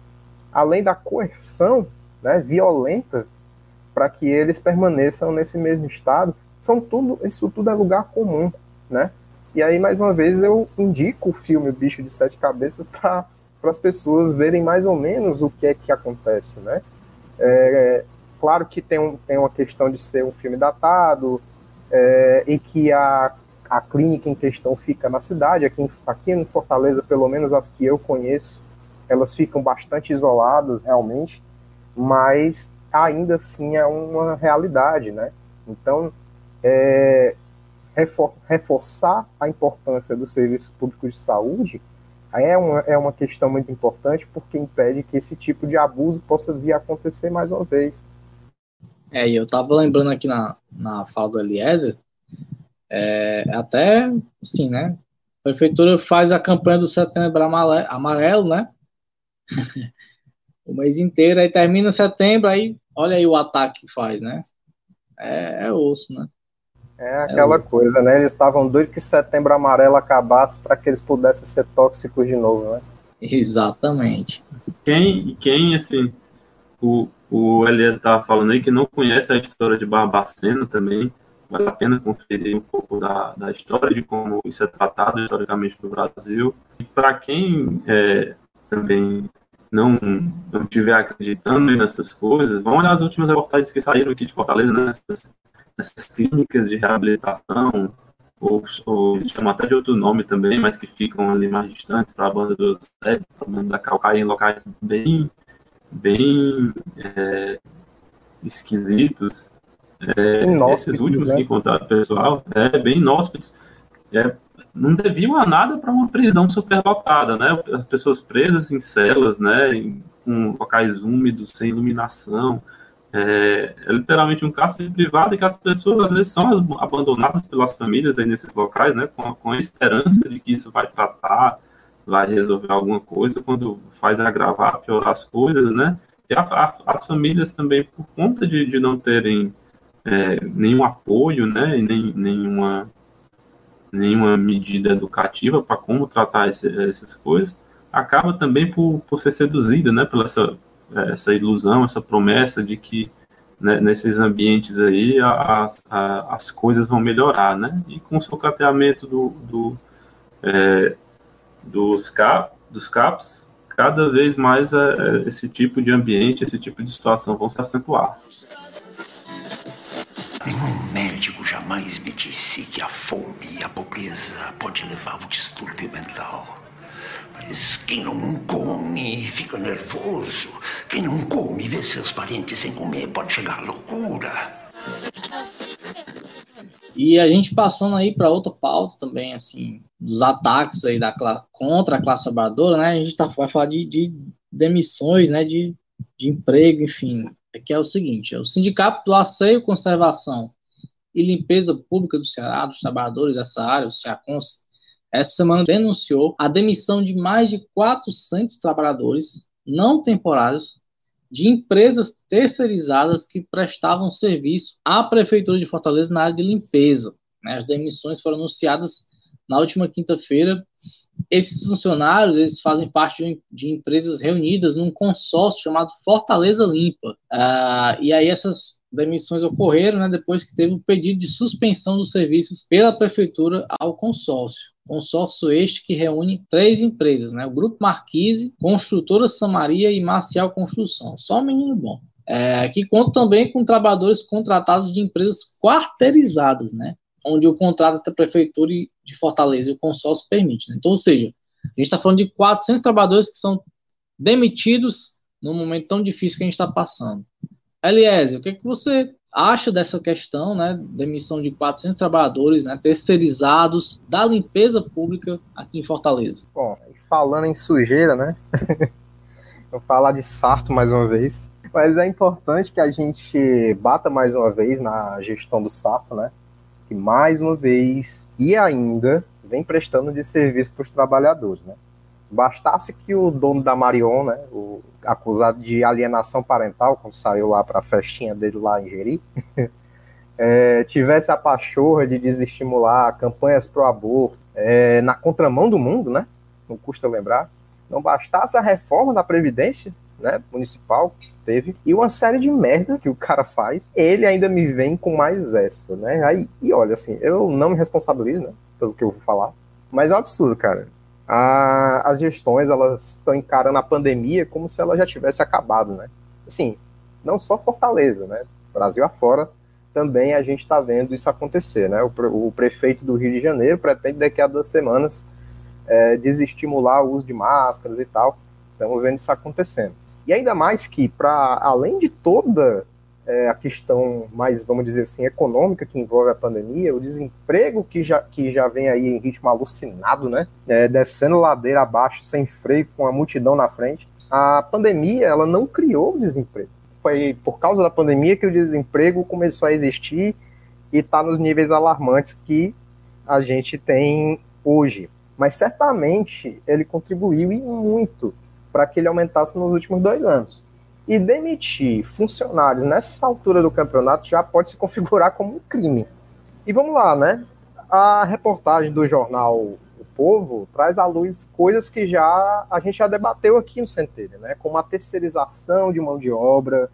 além da coerção né, violenta para que eles permaneçam nesse mesmo estado. São tudo, isso tudo é lugar comum, né? E aí, mais uma vez, eu indico o filme O Bicho de Sete Cabeças para as pessoas verem mais ou menos o que é que acontece, né? É, claro que tem, um, tem uma questão de ser um filme datado é, e que a, a clínica em questão fica na cidade. Aqui, aqui em Fortaleza, pelo menos as que eu conheço, elas ficam bastante isoladas realmente, mas ainda assim é uma realidade, né? Então, é, refor reforçar a importância do serviço público de saúde é uma, é uma questão muito importante porque impede que esse tipo de abuso possa vir a acontecer mais uma vez. É, e eu estava lembrando aqui na, na fala do Eliezer, é, até, assim, né, a prefeitura faz a campanha do setembro amarelo, né, o mês inteiro, aí termina setembro, aí olha aí o ataque que faz, né, é, é osso, né. É aquela é coisa, né? Eles estavam doidos que setembro amarelo acabasse para que eles pudessem ser tóxicos de novo, né? Exatamente. Quem, quem assim, o, o Elias estava falando aí que não conhece a história de Barbacena também, vale a pena conferir um pouco da, da história, de como isso é tratado historicamente no Brasil. E para quem é, também não, não estiver acreditando nessas coisas, vão olhar as últimas reportagens que saíram aqui de Fortaleza, né, nessas nessas clínicas de reabilitação, ou, ou chamam até de outro nome também, mas que ficam ali mais distantes para a banda do Zé, para a banda da Calcaia, em locais bem, bem é, esquisitos. É, esses últimos né? que encontraram pessoal, é bem inóspitos. É, não deviam a nada para uma prisão superlotada, né? As pessoas presas em celas, né? Em, com locais úmidos, sem iluminação, é, é, literalmente um cárcere privado e que as pessoas às vezes são abandonadas pelas famílias aí nesses locais, né, com, com a esperança de que isso vai tratar, vai resolver alguma coisa, quando faz agravar, piorar as coisas, né, e a, a, as famílias também, por conta de, de não terem é, nenhum apoio, né, nem, nenhuma, nenhuma medida educativa para como tratar esse, essas coisas, acaba também por, por ser seduzida, né, pela essa essa ilusão, essa promessa de que né, nesses ambientes aí a, a, as coisas vão melhorar, né? E com o socateamento do, do é, dos, cap, dos CAPs, cada vez mais é, é, esse tipo de ambiente, esse tipo de situação vão se acentuar. Nenhum médico jamais me disse que a fome e a pobreza pode levar ao distúrbio mental. Mas quem não come fica nervoso. Quem não come vê seus parentes sem comer pode chegar à loucura. E a gente passando aí para outra pauta também, assim, dos ataques aí da contra a classe trabalhadora, né? A gente tá, vai falar de, de demissões, né? De, de emprego, enfim. Que é o seguinte: é o Sindicato do Asseio, Conservação e Limpeza Pública do Ceará, dos trabalhadores dessa área, o SEACONS, essa semana denunciou a demissão de mais de 400 trabalhadores não temporários de empresas terceirizadas que prestavam serviço à Prefeitura de Fortaleza na área de limpeza. Né? As demissões foram anunciadas na última quinta-feira. Esses funcionários eles fazem parte de, empresas reunidas num consórcio chamado Fortaleza Limpa. Uh, e aí essas demissões ocorreram né, depois que teve o pedido de suspensão dos serviços pela Prefeitura ao consórcio. Consórcio este que reúne três empresas, né? O Grupo Marquise, Construtora Samaria e Marcial Construção. Só um menino bom. É, que conta também com trabalhadores contratados de empresas quarteirizadas, né? Onde o contrato da Prefeitura de Fortaleza e o consórcio permite. Né? Então, ou seja, a gente está falando de 400 trabalhadores que são demitidos num momento tão difícil que a gente está passando. Eliezer, o que, é que você acha dessa questão, né, demissão de 400 trabalhadores, né, terceirizados da limpeza pública aqui em Fortaleza? Bom, falando em sujeira, né, vou falar de Sarto mais uma vez, mas é importante que a gente bata mais uma vez na gestão do Sarto, né, que mais uma vez e ainda vem prestando de serviço para os trabalhadores, né. Bastasse que o dono da Marion, né, o acusado de alienação parental, quando saiu lá para a festinha dele lá em Jeri, é, tivesse a pachorra de desestimular campanhas pro aborto é, na contramão do mundo, né? Não custa lembrar. Não bastasse a reforma da Previdência né, municipal teve e uma série de merda que o cara faz, ele ainda me vem com mais essa, né? Aí, e olha, assim, eu não me responsabilizo, né, pelo que eu vou falar, mas é um absurdo, cara. A, as gestões, elas estão encarando a pandemia como se ela já tivesse acabado, né? Assim, não só Fortaleza, né? Brasil afora, também a gente está vendo isso acontecer. Né? O, o, prefeito do Rio de Janeiro pretende daqui a duas semanas é, desestimular o uso de máscaras e tal. Estamos vendo isso acontecendo. E ainda mais que, para além de toda é, a questão mais, vamos dizer assim, econômica que envolve a pandemia, o desemprego que já, que já vem aí em ritmo alucinado, né? É, descendo ladeira abaixo, sem freio, com a multidão na frente. A pandemia, ela não criou desemprego foi por causa da pandemia que o desemprego começou a existir e está nos níveis alarmantes que a gente tem hoje. Mas certamente ele contribuiu e muito para que ele aumentasse nos últimos dois anos. E demitir funcionários nessa altura do campeonato já pode se configurar como um crime. E vamos lá, né? A reportagem do jornal povo traz à luz coisas que já a gente já debateu aqui no Centelha, né? Como a terceirização de mão de obra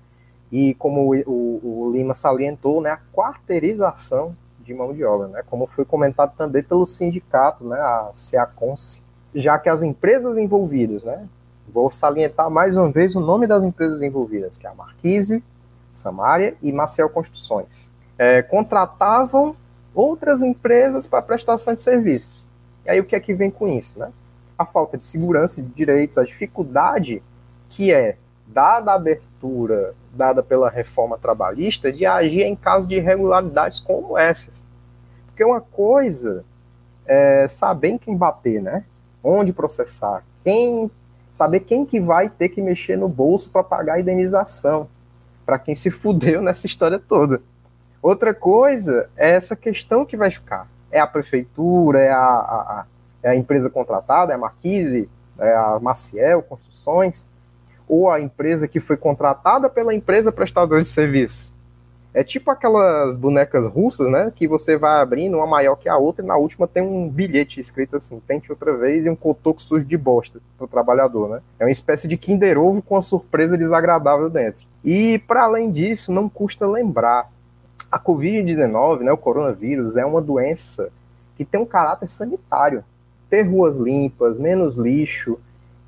e como o, o, o, Lima salientou, né, a quarteirização de mão de obra, né? Como foi comentado também pelo sindicato, né, a SEACONSE, já que as empresas envolvidas, né? Vou salientar mais uma vez o nome das empresas envolvidas, que é a Marquise, Samaria e Maciel Construções. É, contratavam outras empresas para prestação de serviço e aí o que é que vem com isso, né? A falta de segurança de direitos, a dificuldade que é dada a abertura dada pela reforma trabalhista de agir em caso de irregularidades como essas. Porque uma coisa é saber em quem bater, né? Onde processar, quem saber quem que vai ter que mexer no bolso para pagar a indenização para quem se fudeu nessa história toda. Outra coisa é essa questão que vai ficar é a prefeitura, é a, a, é a empresa contratada, é a Marquise, é a Maciel Construções, ou a empresa que foi contratada pela empresa prestadora de serviço. É tipo aquelas bonecas russas, né? Que você vai abrindo, uma maior que a outra, e na última tem um bilhete escrito assim: tente outra vez, e um cotoco sujo de bosta para o trabalhador, né? É uma espécie de Kinder Ovo com uma surpresa desagradável dentro. E, para além disso, não custa lembrar a Covid-19, né, o coronavírus, é uma doença que tem um caráter sanitário. Ter ruas limpas, menos lixo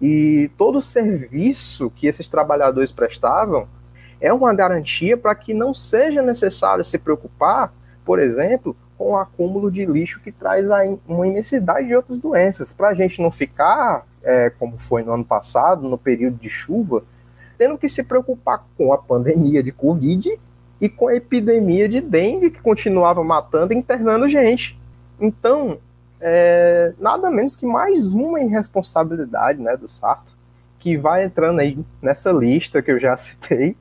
e todo o serviço que esses trabalhadores prestavam é uma garantia para que não seja necessário se preocupar, por exemplo, com o acúmulo de lixo que traz uma imensidade de outras doenças. Para a gente não ficar, é, como foi no ano passado, no período de chuva, tendo que se preocupar com a pandemia de Covid e com a epidemia de dengue que continuava matando e internando gente. Então, é, nada menos que mais uma irresponsabilidade né, do Sarto, que vai entrando aí nessa lista que eu já citei,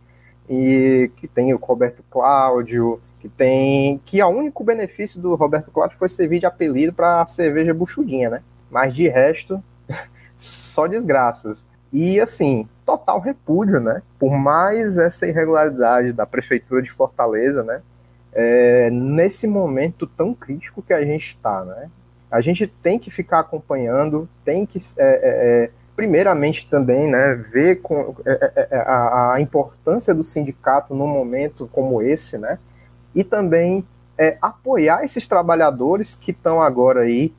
e que tem o Roberto Cláudio, que tem. que o único benefício do Roberto Cláudio foi servir de apelido para cerveja buchudinha, né? Mas de resto, só desgraças. E assim, total repúdio, né? Por mais essa irregularidade da prefeitura de Fortaleza, né? É, nesse momento tão crítico que a gente está, né? A gente tem que ficar acompanhando, tem que, é, é, é primeiramente também, né, ver com, é, é, a, a, importância do sindicato num momento como esse, né? E também apoiar esses trabalhadores que estão agora aí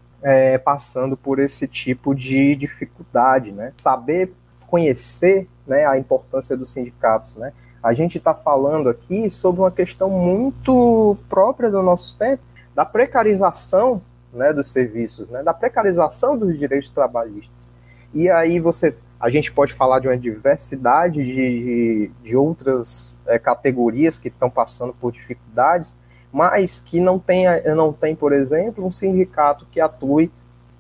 passando por esse tipo de dificuldade, né? Saber conhecer né, a importância dos sindicatos. Né? A gente está falando aqui sobre uma questão muito própria do nosso tempo, da precarização né, dos serviços, né, da precarização dos direitos trabalhistas. E aí você, a gente pode falar de uma diversidade de, de, de outras é, categorias que estão passando por dificuldades, mas que não tem, não tem, por exemplo, um sindicato que atue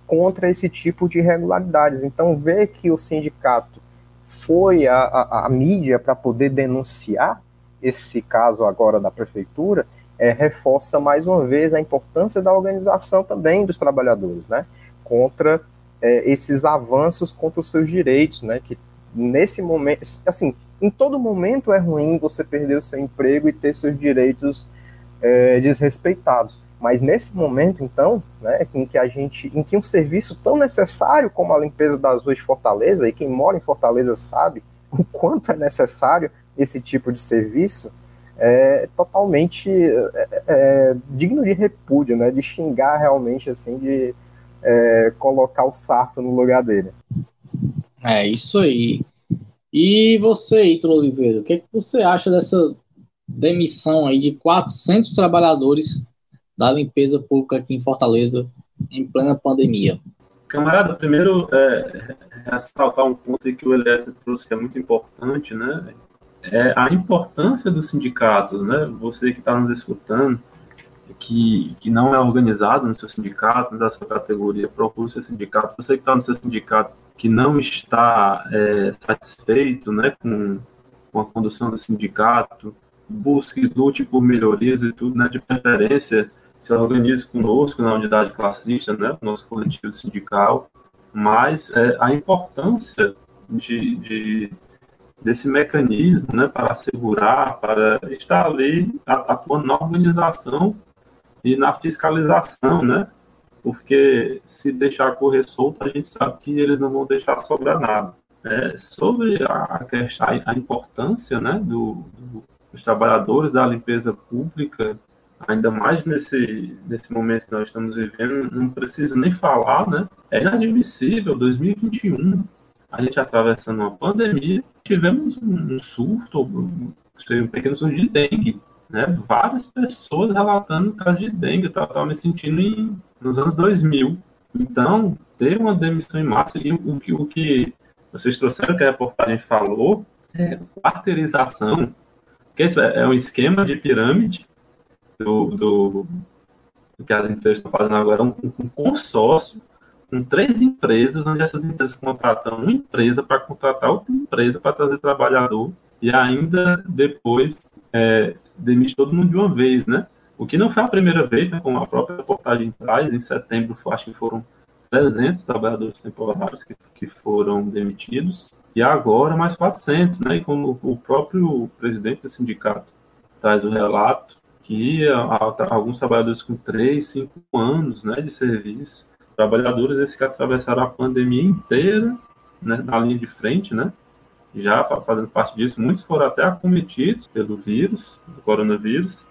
contra esse tipo de irregularidades. Então, ver que o sindicato foi a, a, a mídia para poder denunciar esse caso agora da prefeitura, é, reforça mais uma vez a importância da organização também dos trabalhadores, né? Contra é, esses avanços contra os seus direitos, né? Que nesse momento, assim, em todo momento é ruim você perder o seu emprego e ter seus direitos é, desrespeitados. Mas nesse momento, então, né, em que a gente, em que um serviço tão necessário como a limpeza das ruas de Fortaleza, e quem mora em Fortaleza sabe o quanto é necessário esse tipo de serviço, é totalmente é, é, digno de repúdio, né, de xingar realmente, assim, de é, colocar o sarto no lugar dele. É isso aí. E você, Ítalo Oliveira, o que, é que você acha dessa demissão aí de 400 trabalhadores da limpeza pública aqui em Fortaleza em plena pandemia? Camarada, primeiro, é, ressaltar um ponto que o Elias trouxe que é muito importante, né? É a importância dos sindicatos, né? Você que está nos escutando, que, que não é organizado no seu sindicato, da sua categoria, procure o seu sindicato. Você que está no seu sindicato, que não está é, satisfeito né, com, com a condução do sindicato, busque, lute por melhorias e tudo, né, de preferência, se organize conosco na unidade classista, né, nosso coletivo sindical, mas é, a importância de, de, desse mecanismo né, para assegurar, para estar ali atuando na organização e na fiscalização, né, porque se deixar correr solto, a gente sabe que eles não vão deixar sobrar nada. É, sobre a, a importância né, do, do, dos trabalhadores da limpeza pública, ainda mais nesse, nesse momento que nós estamos vivendo, não precisa nem falar, né? É inadmissível, 2021, a gente atravessando uma pandemia, tivemos um surto, um pequeno surto de dengue, né? Várias pessoas relatando casos de dengue, eu estava me sentindo em, nos anos 2000. Então, ter uma demissão em massa, e o, que, o que vocês trouxeram, que a reportagem falou, é quarteirização, que isso é, é um esquema de pirâmide do, do, do que as empresas estão fazendo agora, um, um consórcio com três empresas, onde essas empresas contratam uma empresa para contratar outra empresa para trazer trabalhador e ainda depois é, demite todo mundo de uma vez, né? O que não foi a primeira vez, né? Como a própria reportagem traz, em setembro, acho que foram 300 trabalhadores temporários que, que foram demitidos, e agora mais 400, né? E como o próprio presidente do sindicato traz o relato, que alguns trabalhadores com 3, 5 anos né, de serviço, trabalhadores esses que atravessaram a pandemia inteira né, na linha de frente, né? Já fazendo parte disso, muitos foram até acometidos pelo vírus, do coronavírus,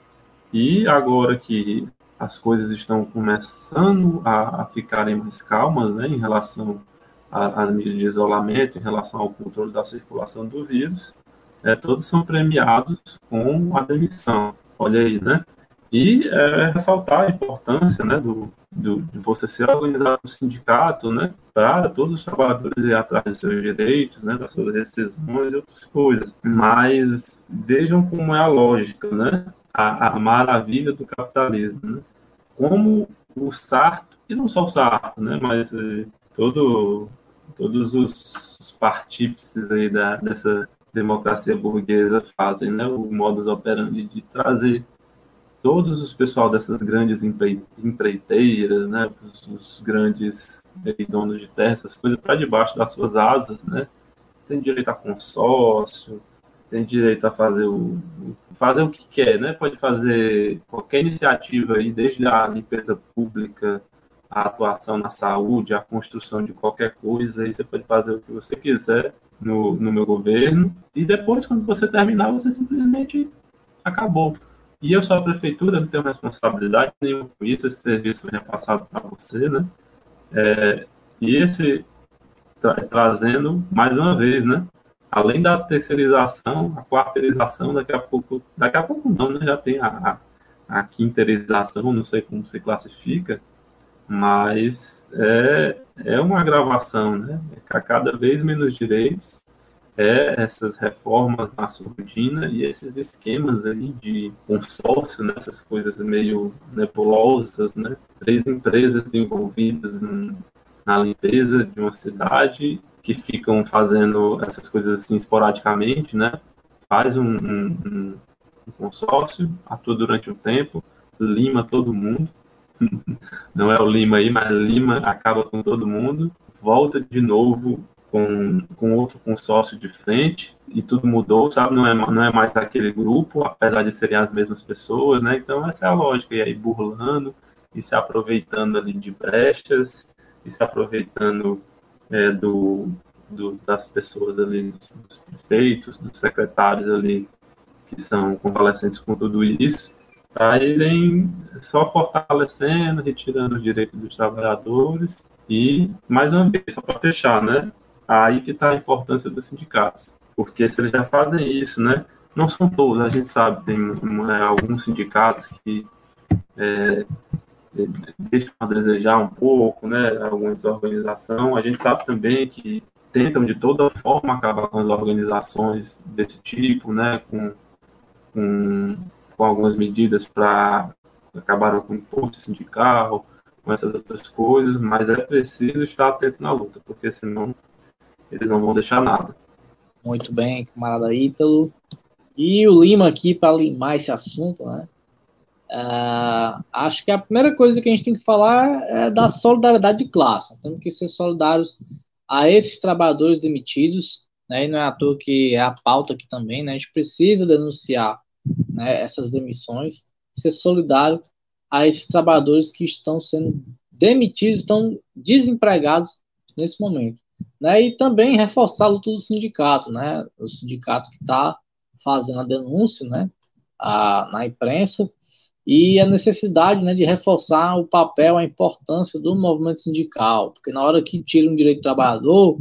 e agora que as coisas estão começando a, a ficarem mais calmas né, em relação às medidas de isolamento, em relação ao controle da circulação do vírus, é, todos são premiados com a demissão. Olha aí, né? E é, ressaltar a importância né, do, do, de você ser organizado no sindicato, né, para todos os trabalhadores ir atrás dos seus direitos, né, das suas decisões e outras coisas. Mas vejam como é a lógica, né, a, a maravilha do capitalismo, né? como o Sarto, e não só o Sarto, né, mas eh, todo, todos os, os aí da, dessa democracia burguesa fazem, né, o modus operandi de trazer todos os pessoal dessas grandes empreiteiras, né, os, grandes donos de terra, essas coisas, para debaixo das suas asas, né, tem direito a consórcio, tem direito a fazer o, fazer o que quer, né, pode fazer qualquer iniciativa aí, desde a limpeza pública, a atuação na saúde, a construção de qualquer coisa, aí você pode fazer o que você quiser no, no meu governo, e depois, quando você terminar, você simplesmente acabou. E eu sou a prefeitura, não tenho responsabilidade nenhuma com isso, esse serviço foi repassado para você, né? É, e esse, tra trazendo, mais uma vez, né? Além da terceirização, a quarteirização, daqui a pouco, daqui a pouco não, né? Já tem a, a, a quinterização, não sei como se classifica, mas é, é uma agravação, né? É cada vez menos direitos, é essas reformas na surdina e esses esquemas aí de consórcio, né, essas coisas meio nebulosas, né? Três empresas envolvidas na limpeza de uma cidade que ficam fazendo essas coisas assim esporadicamente, né? Faz um, um, um consórcio, atua durante um tempo, lima todo mundo. Não é o lima aí, mas lima acaba com todo mundo volta de novo com, com outro consórcio de frente e tudo mudou, sabe? Não é, não é mais aquele grupo, apesar de serem as mesmas pessoas, né? Então, essa é a lógica. E aí, burlando e se aproveitando ali de brechas e se aproveitando é, do, do, das pessoas ali, dos prefeitos, dos secretários ali, que são convalescentes com tudo isso, para irem só fortalecendo, retirando o direito dos trabalhadores e, mais uma vez, só para fechar, né? Aí que está a importância dos sindicatos. Porque se eles já fazem isso, né? Não são todos, a gente sabe, tem é, alguns sindicatos que é, deixam a desejar um pouco, né? Alguma desorganização. A gente sabe também que tentam de toda forma acabar com as organizações desse tipo, né? Com, com, com algumas medidas para acabar com o imposto sindical, com essas outras coisas, mas é preciso estar atento na luta, porque senão eles não vão deixar nada. Muito bem, camarada Ítalo. E o Lima aqui para limar esse assunto, né? Uh, acho que a primeira coisa que a gente tem que falar é da solidariedade de classe. Temos que ser solidários a esses trabalhadores demitidos, né? E não é à toa que é a pauta aqui também, né? A gente precisa denunciar né, essas demissões, ser solidário a esses trabalhadores que estão sendo demitidos, estão desempregados nesse momento né, e também reforçar a luta do sindicato, né, o sindicato que está fazendo a denúncia, né, a, na imprensa, e a necessidade, né, de reforçar o papel, a importância do movimento sindical, porque na hora que tira um direito do trabalhador,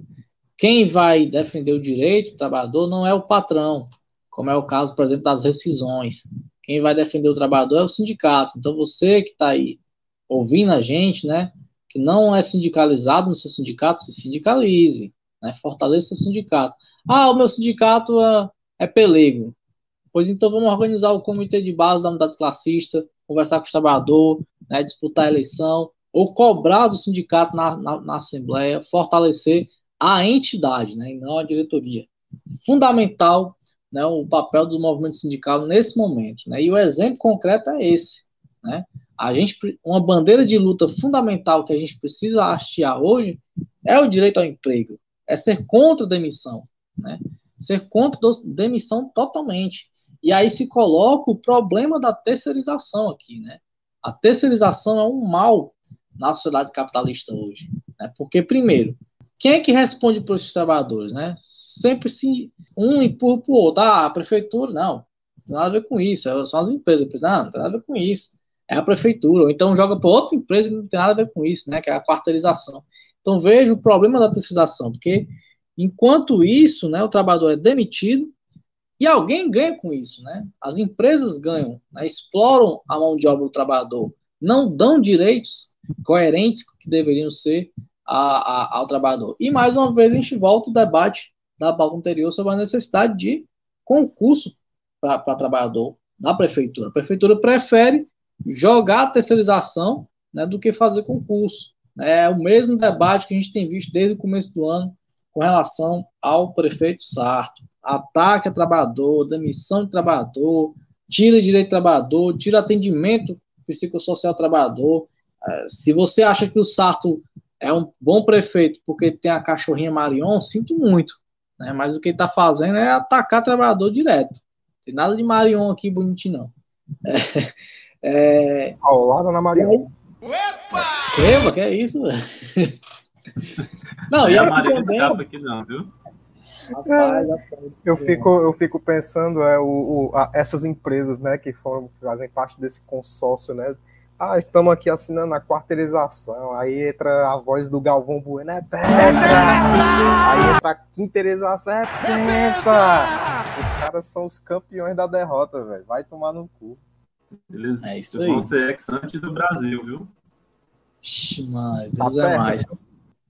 quem vai defender o direito do trabalhador não é o patrão, como é o caso, por exemplo, das rescisões. Quem vai defender o trabalhador é o sindicato. Então, você que está aí ouvindo a gente, né, que não é sindicalizado no seu sindicato, se sindicalize, né? fortaleça o sindicato. Ah, o meu sindicato é, é pelego. Pois então vamos organizar o comitê de base da unidade classista, conversar com o trabalhador, né, disputar a eleição, ou cobrar do sindicato na, na, na Assembleia, fortalecer a entidade, né, e não a diretoria. Fundamental né, o papel do movimento sindical nesse momento. Né, e o exemplo concreto é esse. Né? A gente, uma bandeira de luta fundamental que a gente precisa hastear hoje é o direito ao emprego, é ser contra a demissão, né? Ser contra a demissão totalmente. E aí se coloca o problema da terceirização aqui, né? A terceirização é um mal na sociedade capitalista hoje, né? Porque primeiro, quem é que responde para os trabalhadores, né? Sempre se um empurra para o outro. Ah, a prefeitura, não, não tem nada a ver com isso. São as empresas, não, não tem nada a ver com isso é a prefeitura, ou então joga para outra empresa que não tem nada a ver com isso, né, que é a quarteirização. Então veja o problema da terceirização, porque enquanto isso, né, o trabalhador é demitido e alguém ganha com isso, né? As empresas ganham, né, exploram a mão de obra do trabalhador, não dão direitos coerentes que deveriam ser a, a, ao trabalhador. E mais uma vez a gente volta ao debate da pauta anterior sobre a necessidade de concurso para trabalhador da prefeitura. A prefeitura prefere jogar a terceirização né, do que fazer concurso. É o mesmo debate que a gente tem visto desde o começo do ano com relação ao prefeito Sarto. Ataque a trabalhador, demissão de trabalhador, tira direito trabalhador, tira atendimento psicossocial trabalhador. É, se você acha que o Sarto é um bom prefeito porque tem a cachorrinha Marion, sinto muito. Né? Mas o que ele está fazendo é atacar trabalhador direto. Não tem nada de Marion aqui bonitinho, não. É, é... Ao lado na Maria. Epa! que é isso? não, e a Maria não escapa aqui não, viu? Rapaz, eu fico, eu fico pensando é, o, o a, essas empresas né, que foram, fazem parte desse consórcio, né? Ah, estamos aqui assinando a quarteirização. Aí entra a voz do Galvão Bueno, é tetra! Aí entra a quinterização, é! Os caras são os campeões da derrota, velho. Vai tomar no cu. Eles, é isso eles vão ser ex do Brasil, viu? Ixi, mano, Deus tá é mais.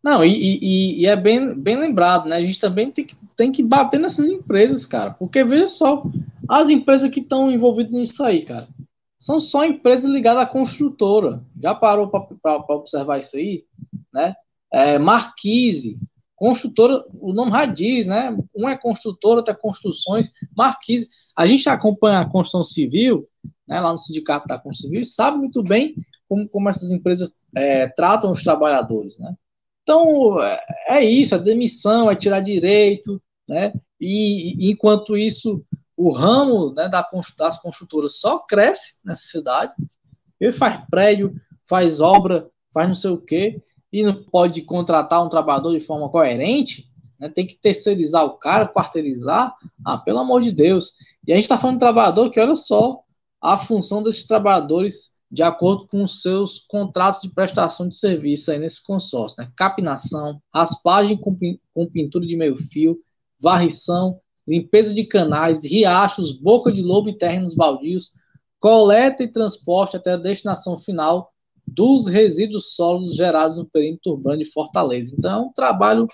Não, e, e, e, é bem, bem lembrado, né? A gente também tem que, tem que bater nessas empresas, cara. Porque veja só, as empresas que estão envolvidas nisso aí, cara, são só empresas ligadas à construtora. Já parou para observar isso aí? Né? É, Marquise, construtora, o nome já diz, né? Um é construtora, outra é construções. Marquise, a gente acompanha a construção civil, né, lá no sindicato da civil, sabe muito bem como, como essas empresas é, tratam os trabalhadores, né? Então, é, é isso, é demissão, é tirar direito, né? E, e enquanto isso, o ramo né, das construtoras só cresce nessa cidade, ele faz prédio, faz obra, faz não sei o quê, e não pode contratar um trabalhador de forma coerente, né, tem que terceirizar o cara, quarteirizar, ah, pelo amor de Deus. E a gente está falando de trabalhador que, olha só, a função desses trabalhadores de acordo com seus contratos de prestação de serviço aí nesse consórcio, né? Capinação, raspagem com, com pintura de meio fio, varrição, limpeza de canais, riachos, boca de lobo e terrenos baldios, coleta e transporte até a destinação final dos resíduos sólidos gerados no perímetro urbano de Fortaleza. Então, é um trabalho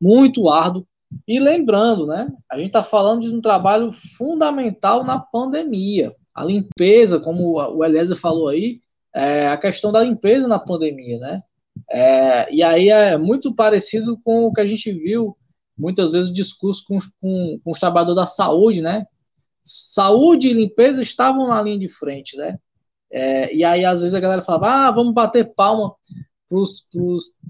muito árduo. E lembrando, né, a gente está falando de um trabalho fundamental na pandemia a limpeza, como o Eliezer falou aí, é a questão da limpeza na pandemia, né? É, e aí é muito parecido com o que a gente viu muitas vezes o discurso com, com, com os trabalhadores da saúde, né? Saúde e limpeza estavam na linha de frente, né? É, e aí, às vezes, a galera falava, ah, vamos bater palma para os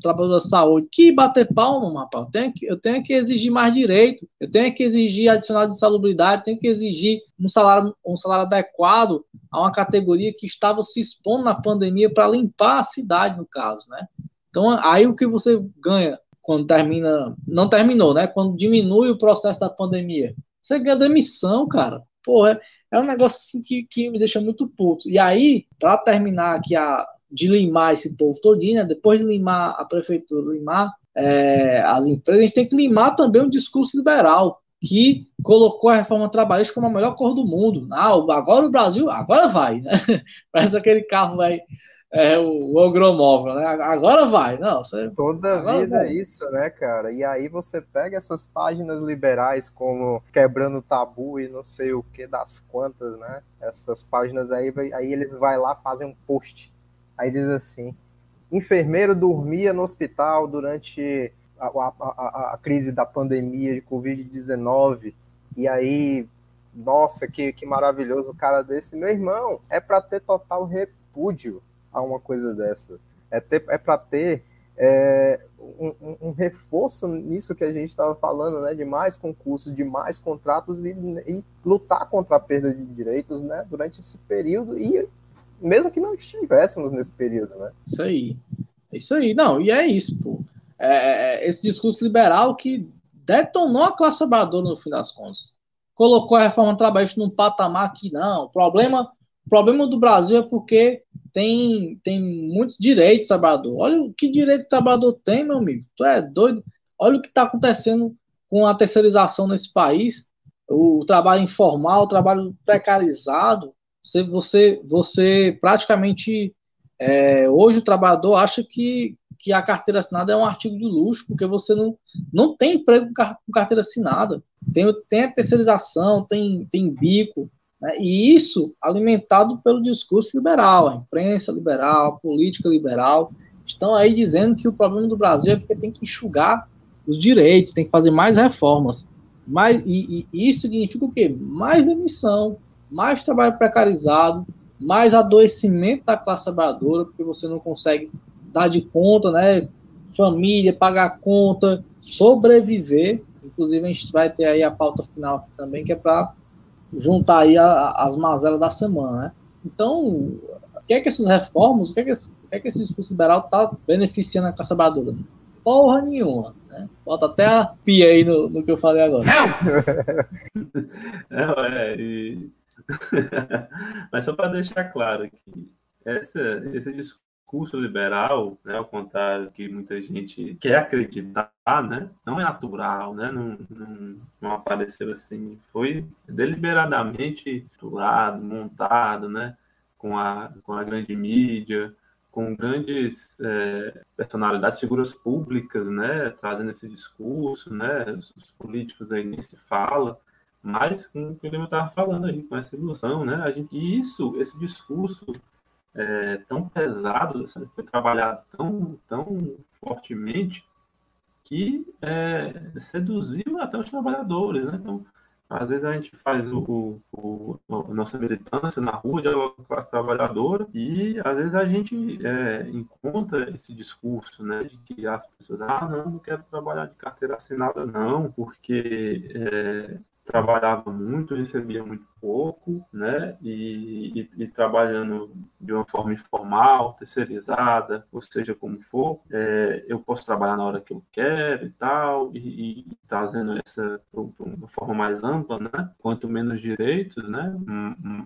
trabalhadores da saúde. Que bater palma, rapaz? Eu tenho, que, eu tenho que exigir mais direito, eu tenho que exigir adicional de salubridade, tenho que exigir um salário, um salário adequado a uma categoria que estava se expondo na pandemia para limpar a cidade, no caso, né? Então, aí o que você ganha quando termina, não terminou, né? Quando diminui o processo da pandemia, você ganha demissão, cara. Porra, é um negócio assim que, que me deixa muito puto. E aí, para terminar aqui a, de limar esse povo todinho, né? depois de limar a prefeitura, limar é, as empresas, a gente tem que limar também um discurso liberal que colocou a reforma trabalhista como a melhor cor do mundo. Ah, agora o Brasil, agora vai, né? Parece aquele carro vai, é, o, o agromóvel, né? Agora vai, não. Você, Toda vida vai. é isso, né, cara? E aí você pega essas páginas liberais como quebrando tabu e não sei o que das quantas, né? Essas páginas aí, aí eles vai lá fazem um post Aí diz assim: enfermeiro dormia no hospital durante a, a, a, a crise da pandemia de Covid-19. E aí, nossa, que, que maravilhoso o cara desse. Meu irmão, é para ter total repúdio a uma coisa dessa. É, é para ter é, um, um, um, reforço nisso que a gente estava falando, né, de mais concursos, de mais contratos e, e, lutar contra a perda de direitos né, durante esse período e mesmo que não estivéssemos nesse período, né? Isso aí. Isso aí. Não, e é isso, pô. É, é, é esse discurso liberal que detonou a classe trabalhadora no fim das contas. Colocou a reforma trabalhista num patamar que não. O problema, o problema do Brasil é porque tem, tem muitos direitos trabalhador. Olha o que direito o trabalhador tem, meu amigo. Tu é doido. Olha o que está acontecendo com a terceirização nesse país. O trabalho informal, o trabalho precarizado, você, você, você praticamente é, hoje o trabalhador acha que, que a carteira assinada é um artigo de luxo, porque você não, não tem emprego com carteira assinada. Tem, tem a terceirização, tem, tem bico, né? e isso alimentado pelo discurso liberal, a imprensa liberal, a política liberal, estão aí dizendo que o problema do Brasil é porque tem que enxugar os direitos, tem que fazer mais reformas. Mais, e, e isso significa o quê? Mais emissão, mais trabalho precarizado, mais adoecimento da classe trabalhadora, porque você não consegue dar de conta, né? Família, pagar conta, sobreviver. Inclusive, a gente vai ter aí a pauta final aqui também, que é para juntar aí a, a, as mazelas da semana, né? Então, o que é que essas reformas, o que é que esse, o que é que esse discurso liberal está beneficiando a classe trabalhadora? Porra nenhuma. Né? Bota até a pia aí no, no que eu falei agora. Não, é, e Mas só para deixar claro que essa, esse discurso liberal, né, ao contrário que muita gente quer acreditar, né, não é natural, né, não, não, não apareceu assim, foi deliberadamente estruturado, montado, né, com a, com a grande mídia, com grandes é, personalidades, figuras públicas, né, trazendo esse discurso, né, os, os políticos aí nem se fala, mas com o ele estava falando aí, com essa ilusão, né? A gente, e isso, esse discurso é, tão pesado, foi trabalhado tão, tão fortemente que é, seduziu até os trabalhadores, né? Então, Às vezes a gente faz o, o, o a nossa militância na rua, dialoga com a classe trabalhadora, e às vezes a gente é, encontra esse discurso, né, de que as pessoas, ah, não, não quero trabalhar de carteira assinada, não, porque é, trabalhava muito, recebia muito pouco, né? E, e, e, trabalhando de uma forma informal, terceirizada, ou seja, como for, é, eu posso trabalhar na hora que eu quero e tal, e, e trazendo essa uma forma mais ampla, né? Quanto menos direitos, né?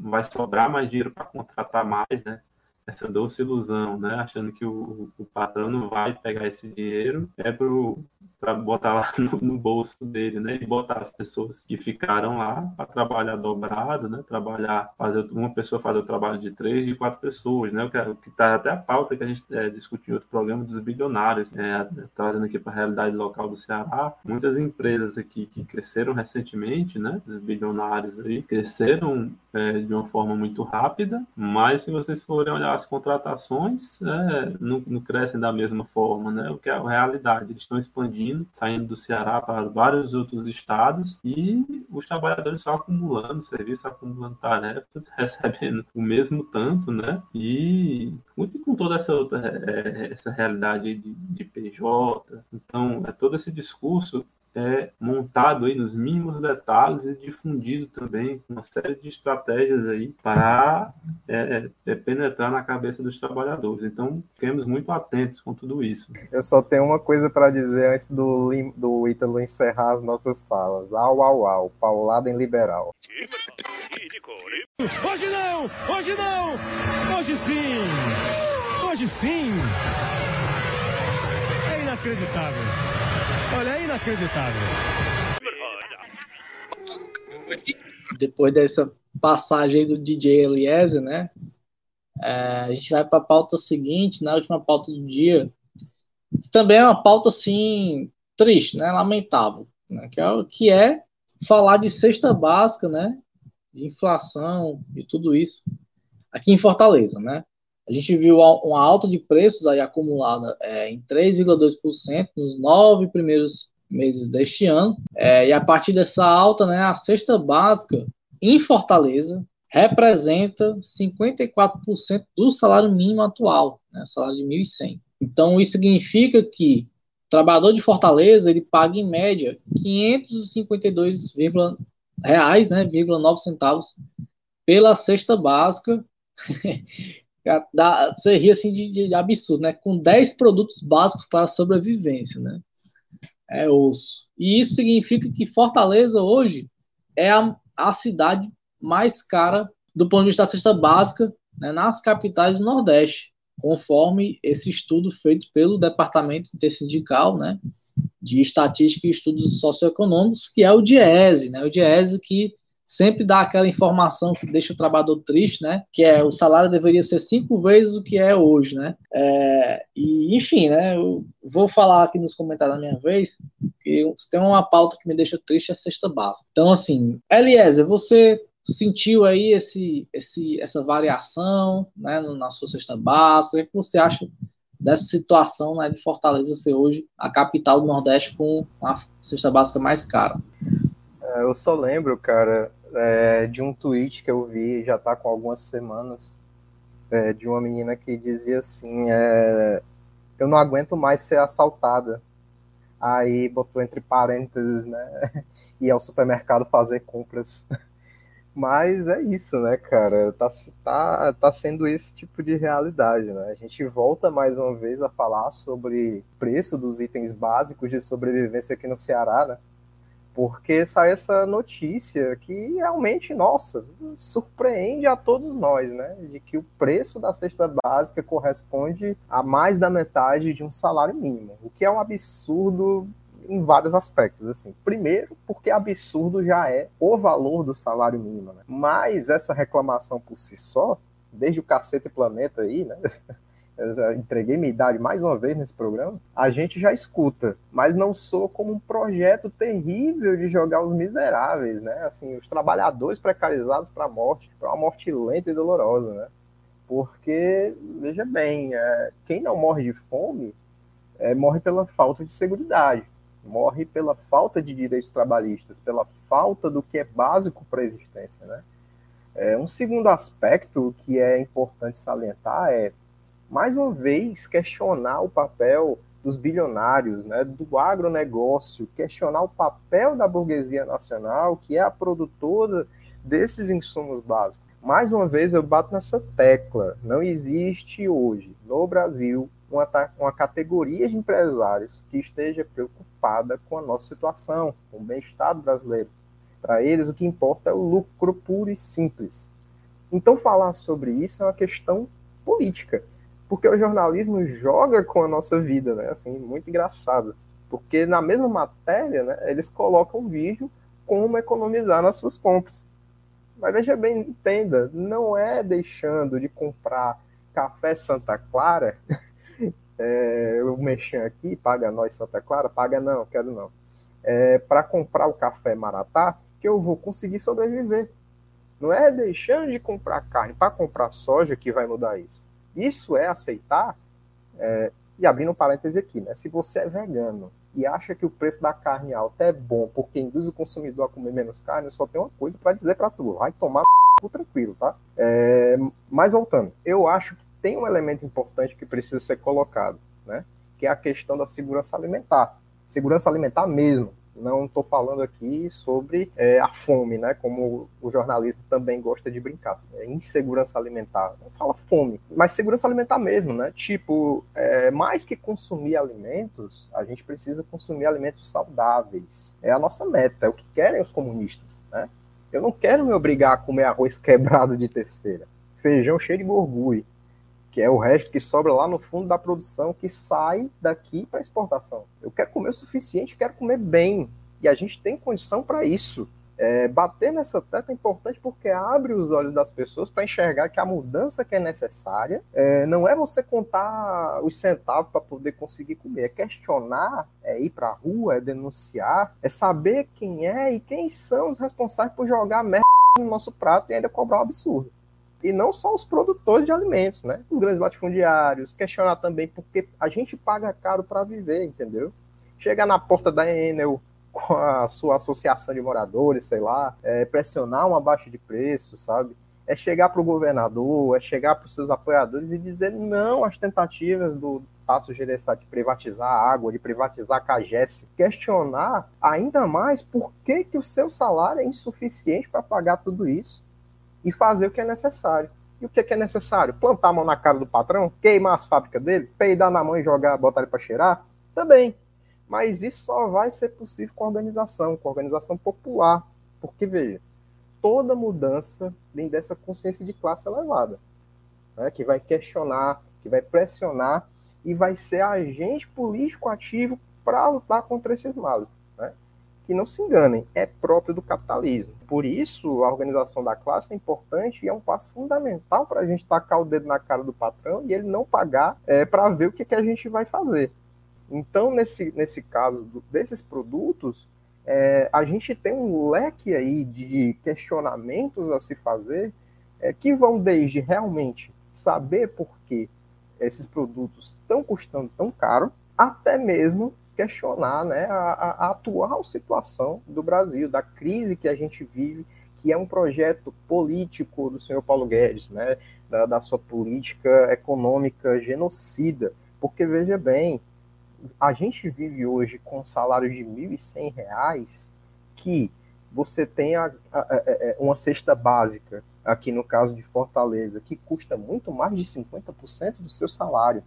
Vai sobrar mais dinheiro para contratar mais, né? Essa doce ilusão, né? Achando que o, o patrão não vai pegar esse dinheiro é para botar lá no, no, bolso dele, né? E botar as pessoas que ficaram lá para trabalhar dobrado, né? Trabalhar, fazer uma pessoa fazer o trabalho de três, de quatro pessoas, né? O que está até a pauta que a gente é, discutiu em outro programa dos bilionários, é, trazendo aqui para a realidade local do Ceará, muitas empresas aqui que cresceram recentemente, né? Os bilionários aí cresceram é, de uma forma muito rápida, mas se vocês forem olhar as contratações é, não, não, crescem da mesma forma, né? O que é a realidade. Eles estão expandindo, saindo do Ceará para vários outros estados e os trabalhadores só acumulando serviço, acumulando tarefas, recebendo o mesmo tanto, né? E muito com toda essa outra é, essa realidade de, de PJ, então é todo esse discurso é montado aí nos mínimos detalhes e difundido também com uma série de estratégias aí para é, é, penetrar na cabeça dos trabalhadores. Então, fiquemos muito atentos com tudo isso. Eu só tenho uma coisa para dizer antes do, do Ítalo encerrar as nossas falas. Au, au, au, paulada em liberal. Hoje não! Hoje não! Hoje sim! Hoje sim! É inacreditável! Olha, é inacreditável. Depois dessa passagem do DJ Eliezer, né? É, a gente vai para a pauta seguinte, na última pauta do dia. Também é uma pauta assim triste, né? Lamentável, né? Que é que é falar de cesta básica, né? De inflação e tudo isso aqui em Fortaleza, né? A gente viu uma alta de preços aí acumulada é, em 3,2% nos nove primeiros meses deste ano. É, e a partir dessa alta, né, a cesta básica em Fortaleza representa 54% do salário mínimo atual, né, salário de 1.100. Então, isso significa que o trabalhador de Fortaleza ele paga em média 552 reais, né, 9 centavos pela cesta básica Dá, você ri assim de, de, absurdo, né? Com 10 produtos básicos para sobrevivência, né? É osso. E isso significa que Fortaleza hoje é a, a cidade mais cara do ponto de vista da cesta básica né, nas capitais do Nordeste, conforme esse estudo feito pelo Departamento Intersindical né, de Estatística e Estudos Socioeconômicos, que é o DIESE, né, o DIESE que sempre dá aquela informação que deixa o trabalhador triste, né? Que é o salário deveria ser cinco vezes o que é hoje, né? É, e enfim, né? Eu vou falar aqui nos comentários da minha vez que se tem uma pauta que me deixa triste é a cesta básica. Então, assim, Eliezer, você sentiu aí esse, esse, essa variação né, na sua cesta básica? O que, é que você acha dessa situação né, de Fortaleza ser hoje a capital do Nordeste com a cesta básica mais cara? É, eu só lembro, cara, é, de um tweet que eu vi já está com algumas semanas, é, de uma menina que dizia assim: é, Eu não aguento mais ser assaltada. Aí botou entre parênteses, né? E ao supermercado fazer compras. Mas é isso, né, cara? Tá, tá, tá sendo esse tipo de realidade, né? A gente volta mais uma vez a falar sobre preço dos itens básicos de sobrevivência aqui no Ceará, né? Porque sai essa notícia que realmente, nossa, surpreende a todos nós, né? De que o preço da cesta básica corresponde a mais da metade de um salário mínimo, o que é um absurdo em vários aspectos, assim. Primeiro, porque absurdo já é o valor do salário mínimo, né? Mas essa reclamação por si só, desde o Cacete Planeta aí, né? entreguei minha idade mais uma vez nesse programa, a gente já escuta, mas não sou como um projeto terrível de jogar os miseráveis, né? Assim, os trabalhadores precarizados para a morte, para uma morte lenta e dolorosa, né? Porque, veja bem, é, quem não morre de fome é, morre pela falta de segurança. morre pela falta de direitos trabalhistas, pela falta do que é básico para a existência. Né? É, um segundo aspecto que é importante salientar é, mais uma vez, questionar o papel dos bilionários, né, do agronegócio, questionar o papel da burguesia nacional, que é a produtora desses insumos básicos. Mais uma vez, eu bato nessa tecla. Não existe hoje, no Brasil, uma, uma categoria de empresários que esteja preocupada com a nossa situação, com o bem-estar brasileiro. Para eles, o que importa é o lucro puro e simples. Então, falar sobre isso é uma questão política porque o jornalismo joga com a nossa vida, né? Assim, muito engraçado. Porque na mesma matéria, né, eles colocam um vídeo como economizar nas suas compras. Mas veja bem, entenda, não é deixando de comprar café Santa Clara, é, o mexer aqui, paga nós Santa Clara, paga não, quero não. É, para comprar o café Maratá, que eu vou conseguir sobreviver. Não é deixando de comprar carne para comprar soja que vai mudar isso. Isso é aceitar, é, e abrindo um parêntese aqui, né? Se você é vegano e acha que o preço da carne alta é bom porque induz o consumidor a comer menos carne, eu só tenho uma coisa para dizer para tu, vai tomar tranquilo, tá? É, mas voltando, eu acho que tem um elemento importante que precisa ser colocado, né? Que é a questão da segurança alimentar. Segurança alimentar mesmo, não estou falando aqui sobre é, a fome, né? Como o jornalismo também gosta de brincar. É insegurança alimentar. Não fala fome, mas segurança alimentar mesmo, né? Tipo, é, mais que consumir alimentos, a gente precisa consumir alimentos saudáveis. É a nossa meta, é o que querem os comunistas, né? Eu não quero me obrigar a comer arroz quebrado de terceira, feijão cheio de gorgulho, que é o resto que sobra lá no fundo da produção que sai daqui para exportação. Eu quero comer o suficiente, quero comer bem, e a gente tem condição para isso. É, bater nessa tecla é importante porque abre os olhos das pessoas para enxergar que a mudança que é necessária é, não é você contar os centavos para poder conseguir comer, é questionar, é ir para a rua, é denunciar, é saber quem é e quem são os responsáveis por jogar merda no nosso prato e ainda cobrar um absurdo e não só os produtores de alimentos, né? Os grandes latifundiários, questionar também porque a gente paga caro para viver, entendeu? Chegar na porta da Enel com a sua associação de moradores, sei lá, é, pressionar uma baixa de preço, sabe? É chegar para o governador, é chegar para os seus apoiadores e dizer não às tentativas do Tasso Gereissati de privatizar a água, de privatizar a CAGES. Questionar ainda mais por que, que o seu salário é insuficiente para pagar tudo isso e fazer o que é necessário. E o que é, que é necessário? Plantar a mão na cara do patrão, queimar as fábricas dele, peidar na mão e jogar, botar ele para cheirar? Também. Mas isso só vai ser possível com organização, com organização popular. Porque, veja, toda mudança vem dessa consciência de classe elevada, né, que vai questionar, que vai pressionar e vai ser agente político ativo para lutar contra esses males que não se enganem, é próprio do capitalismo. Por isso, a organização da classe é importante e é um passo fundamental para a gente tacar o dedo na cara do patrão e ele não pagar é, para ver o que, que a gente vai fazer. Então, nesse, nesse caso do, desses produtos, é, a gente tem um leque aí de questionamentos a se fazer é, que vão desde realmente saber por que esses produtos estão custando tão caro, até mesmo questionar né, a, a, atual situação do Brasil, da crise que a gente vive, que é um projeto político do senhor Paulo Guedes, né, da, da sua política econômica genocida. Porque, veja bem, a gente vive hoje com salários de R$ 1.100 que você tem a, a, a, é, uma cesta básica, aqui no caso de Fortaleza, que custa muito mais de 50% do seu salário,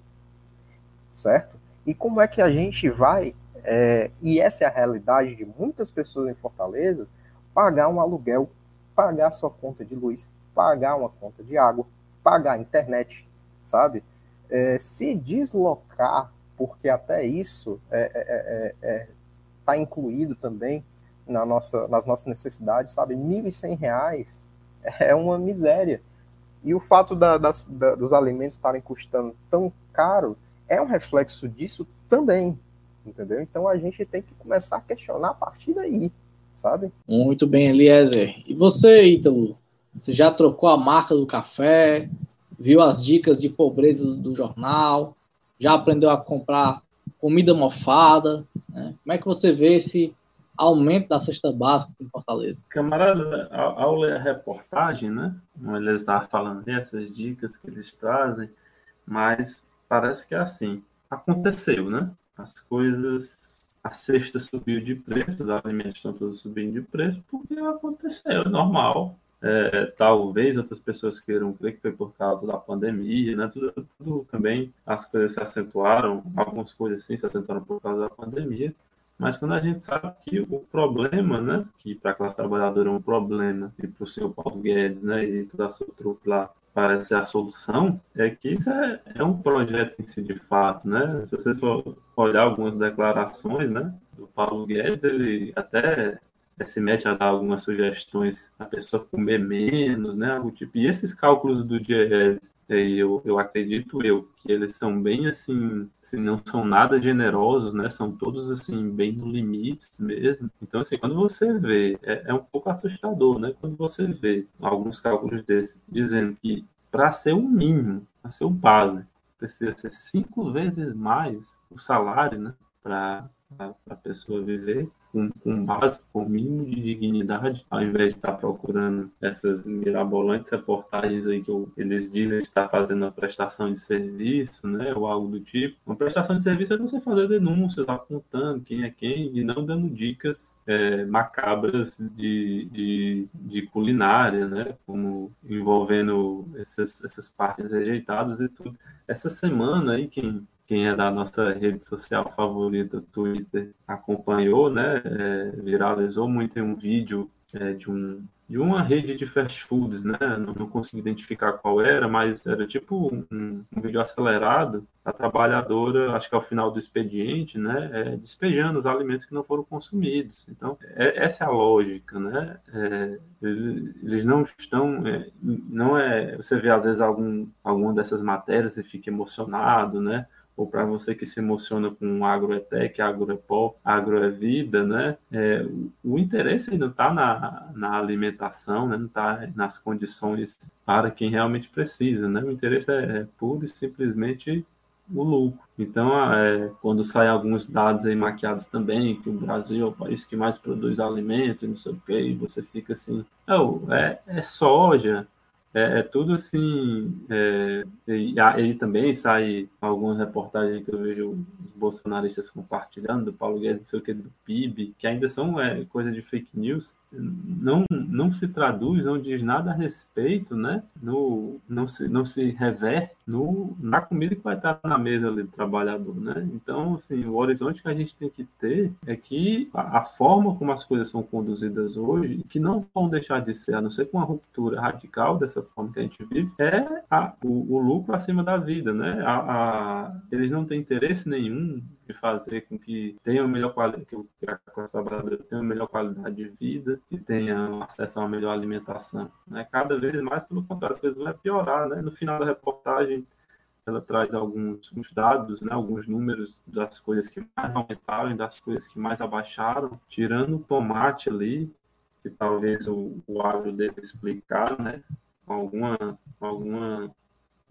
certo? E como é que a gente vai, é, e essa é a realidade de muitas pessoas em Fortaleza, pagar um aluguel, pagar sua conta de luz, pagar uma conta de água, pagar internet, sabe? É, se deslocar, porque até isso está é, é, é, incluído também na nossa, nas nossas necessidades, sabe? R$ 1.100 é uma miséria. E o fato da, das, da, dos alimentos estarem custando tão caro é um reflexo disso também, entendeu? Então a gente tem que começar a questionar a partir daí, sabe? Muito bem, Eliezer. E você, Ítalo? Você já trocou a marca do café? Viu as dicas de pobreza do jornal? Já aprendeu a comprar comida mofada? Né? Como é que você vê esse aumento da cesta básica em Fortaleza? Camarada, ao, ao ler a reportagem, né? Eles estavam falando dessas dicas que eles trazem, mas parece que é assim. Aconteceu, né? As coisas, a cesta subiu de preço, os alimentos estão todos subindo de preço, porque aconteceu, é normal. É, talvez outras pessoas queiram crer que foi por causa da pandemia, né? Tudo, tudo, também as coisas se acentuaram, algumas coisas sim se acentuaram por causa da pandemia, mas quando a gente sabe que o problema, né, que para a classe trabalhadora é um problema e para o senhor Paulo Guedes, né, e toda a sua trupe lá parece a solução, é que isso é, é um projeto em si de fato, né? Se você for olhar algumas declarações, né, do Paulo Guedes, ele até se mete a dar algumas sugestões a pessoa comer menos, né? Algo tipo. E esses cálculos do Eu, eu acredito eu que eles são bem assim, assim, não são nada generosos, né? São todos assim bem no limite mesmo. Então assim, quando você vê, é, é um pouco assustador, né? Quando você vê alguns cálculos desses dizendo que para ser o mínimo, para ser o básico, precisa ser cinco vezes mais o salário, né? Para a pessoa viver com, com básico, com mínimo de dignidade, ao invés de estar procurando essas mirabolantes reportagens aí que eles dizem estar fazendo uma prestação de serviço, né, ou algo do tipo. Uma prestação de serviço é você fazer denúncias, apontando quem é quem e não dando dicas é, macabras de, de, de, culinária, né, como envolvendo essas, essas partes rejeitadas e tudo. Essa semana aí, quem quem é da nossa rede social favorita, Twitter, acompanhou, né? É, viralizou muito em um vídeo é, de, um, de uma rede de fast foods, né? Não, não consegui identificar qual era, mas era tipo um, um, vídeo acelerado. A trabalhadora, acho que ao final do expediente, né? É, despejando os alimentos que não foram consumidos. Então, é, essa é a lógica, né? É, eles não estão, é, não é. Você vê às vezes algum, alguma dessas matérias e fica emocionado, né? Ou para você que se emociona com agro é tech, agro é pó, agro é vida, né? É, o interesse ainda está na, na alimentação, né? não está nas condições para quem realmente precisa, né? O interesse é, é puro e simplesmente o lucro. Então, é, quando saem alguns dados aí maquiados também, que o Brasil é o país que mais produz alimento e não sei o quê, e você fica assim, é, é soja, é, é tudo assim. É, e aí também sai algumas reportagens que eu vejo os bolsonaristas compartilhando, do Paulo Guedes, não sei o que, do PIB, que ainda são é, coisa de fake news, não, não se traduz, não diz nada a respeito, né? No, não, se, não se reverte no, na comida que vai estar na mesa ali do trabalhador, né? Então, assim, o horizonte que a gente tem que ter é que a, a forma como as coisas são conduzidas hoje, que não vão deixar de ser, a não ser com uma ruptura radical dessa forma que a gente vive, é a, o, o lucro acima da vida, né? A, a, eles não têm interesse nenhum fazer com que tenha melhor qualidade, que tenha melhor qualidade de vida e tenha acesso a uma melhor alimentação. Né? Cada vez mais, pelo contrário, as coisas vão piorar. Né? No final da reportagem, ela traz alguns dados, né? alguns números das coisas que mais aumentaram e das coisas que mais abaixaram, tirando o tomate ali, que talvez o, o agro deve explicar, né? alguma, alguma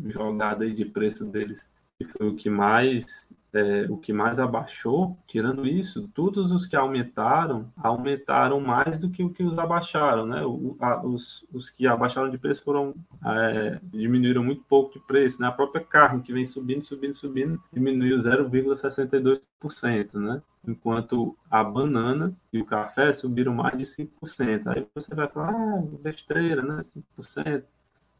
jogada aí de preço deles foi o que mais é, o que mais abaixou, tirando isso, todos os que aumentaram, aumentaram mais do que o que os abaixaram, né? O, a, os, os que abaixaram de preço foram, é, diminuíram muito pouco de preço, né? A própria carne, que vem subindo, subindo, subindo, diminuiu 0,62%, né? Enquanto a banana e o café subiram mais de 5%. Aí você vai falar, ah, besteira, né? 5%.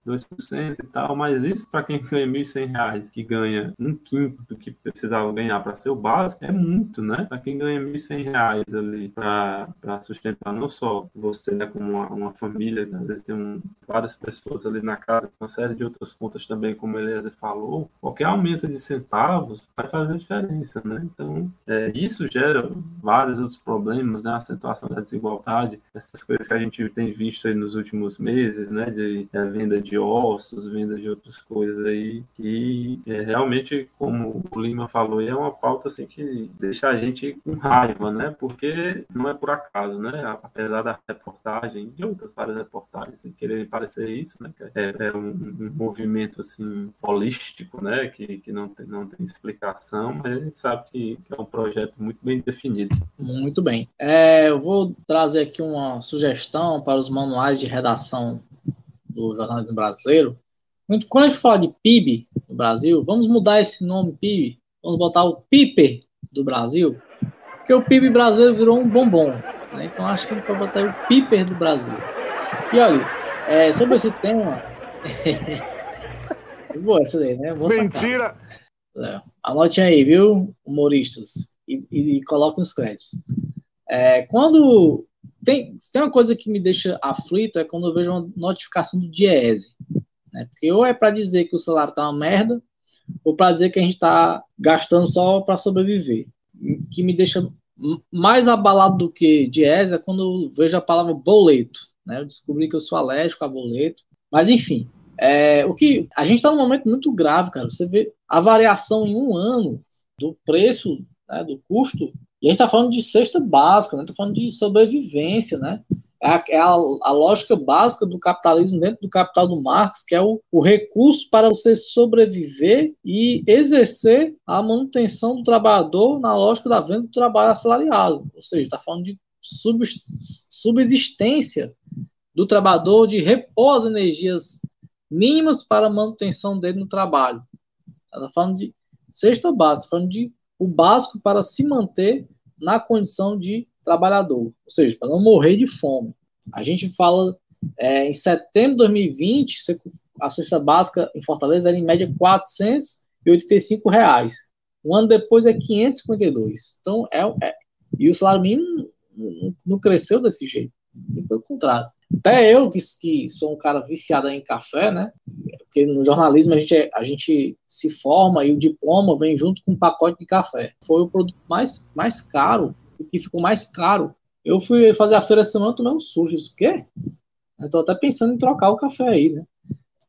2% e tal, mas isso para quem ganha R$ 1.100, que ganha um quinto do que precisava ganhar para ser o básico, é muito, né? Para quem ganha R$ 1.100 ali para sustentar não só você, né, como uma, uma família, às vezes tem um, várias pessoas ali na casa, uma série de outras contas também, como o Eliezer falou, qualquer aumento de centavos vai fazer diferença, né? Então, é, isso gera vários outros problemas, né? A acentuação da desigualdade, essas coisas que a gente tem visto aí nos últimos meses, né? De, de venda de ossos, venda de outras coisas aí. E é, realmente, como o Lima falou, é uma pauta assim que deixa a gente com raiva, né? Porque não é por acaso, né? Apesar da reportagem, de outras várias reportagens, querer parecer isso, né? É, é um, um, movimento assim holístico, né? Que, que não, tem, não tem explicação, mas a gente sabe que, que é um projeto muito bem definido. Muito bem. É, eu vou trazer aqui uma sugestão para os manuais de redação do jornalismo brasileiro. Quando a gente fala de PIB no Brasil, vamos mudar esse nome PIB, vamos botar o PIPER do Brasil, porque o PIB brasileiro virou um bombom. Né? Então acho que a gente pode botar o PIPER do Brasil. E olha, é, sobre esse tema. Boa essa daí, né? Boa Mentira! É, anote aí, viu, humoristas, e, e, e coloquem os créditos. É, quando tem, tem uma coisa que me deixa aflito é quando eu vejo uma notificação do Diese. Né? Porque ou é para dizer que o salário tá uma merda, ou para dizer que a gente está gastando só para sobreviver. Que me deixa mais abalado do que Diese é quando eu vejo a palavra boleto. Né? Eu descobri que eu sou alérgico a boleto. Mas enfim, é, o que a gente está num momento muito grave, cara. Você vê a variação em um ano do preço, né, do custo e a gente está falando de cesta básica, né? Está falando de sobrevivência, né? É, a, é a, a, lógica básica do capitalismo dentro do capital do Marx, que é o, o, recurso para você sobreviver e exercer a manutenção do trabalhador na lógica da venda do trabalho assalariado. Ou seja, está falando de sub, subsistência do trabalhador, de repor as energias mínimas para a manutenção dele no trabalho. Está falando de cesta básica, está falando de o básico para se manter na condição de trabalhador, ou seja, para não morrer de fome. A gente fala é, em setembro de 2020, a cesta básica em Fortaleza era em média 485 reais. Um ano depois é 552. Então é, é e o salário mínimo não, não cresceu desse jeito, pelo contrário. Até eu, que, que sou um cara viciado em café, né? Porque no jornalismo a gente, é, a gente se forma e o diploma vem junto com um pacote de café. Foi o produto mais, mais caro, o que ficou mais caro. Eu fui fazer a feira semana tomei um sujo. Isso quê? Eu tô até pensando em trocar o café aí, né?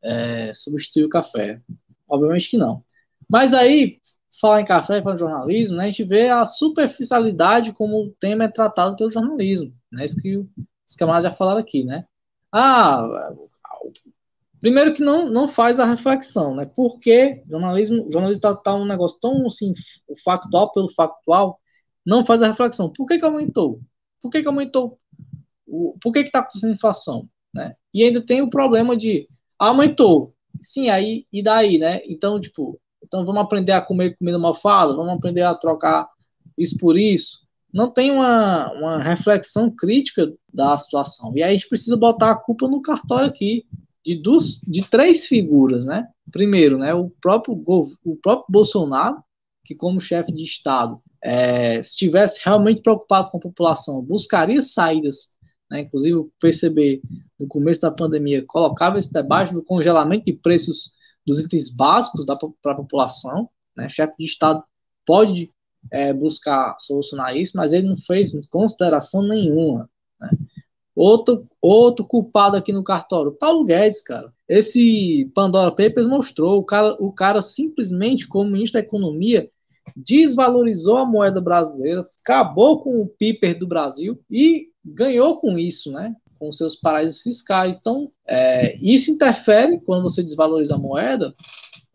É, substituir o café. Obviamente que não. Mas aí, falar em café, falar em jornalismo, né, a gente vê a superficialidade como o tema é tratado pelo jornalismo. Né? Isso que os camaradas já falaram aqui, né? Ah, primeiro que não, não faz a reflexão, né? Porque jornalismo, jornalismo tá, tá um negócio tão assim, o factual pelo factual, não faz a reflexão. Por que, que aumentou? Por que, que aumentou? Por que está acontecendo inflação? Né? E ainda tem o problema de aumentou. Sim, aí e daí, né? Então, tipo, então vamos aprender a comer comida mal fala, vamos aprender a trocar isso por isso não tem uma, uma reflexão crítica da situação. E aí a gente precisa botar a culpa no cartório aqui, de, dos, de três figuras, né? Primeiro, né, o próprio, o próprio Bolsonaro, que como chefe de Estado, é, estivesse realmente preocupado com a população, buscaria saídas, né, inclusive PCB, no começo da pandemia, colocava esse debate do congelamento de preços dos itens básicos para a população, né, chefe de Estado pode é, buscar solucionar isso, mas ele não fez consideração nenhuma. Né? Outro, outro culpado aqui no cartório, Paulo Guedes, cara. Esse Pandora Papers mostrou, o cara, o cara simplesmente, como ministro da Economia, desvalorizou a moeda brasileira, acabou com o PIPER do Brasil e ganhou com isso, né? Com seus paraísos fiscais. Então, é, isso interfere quando você desvaloriza a moeda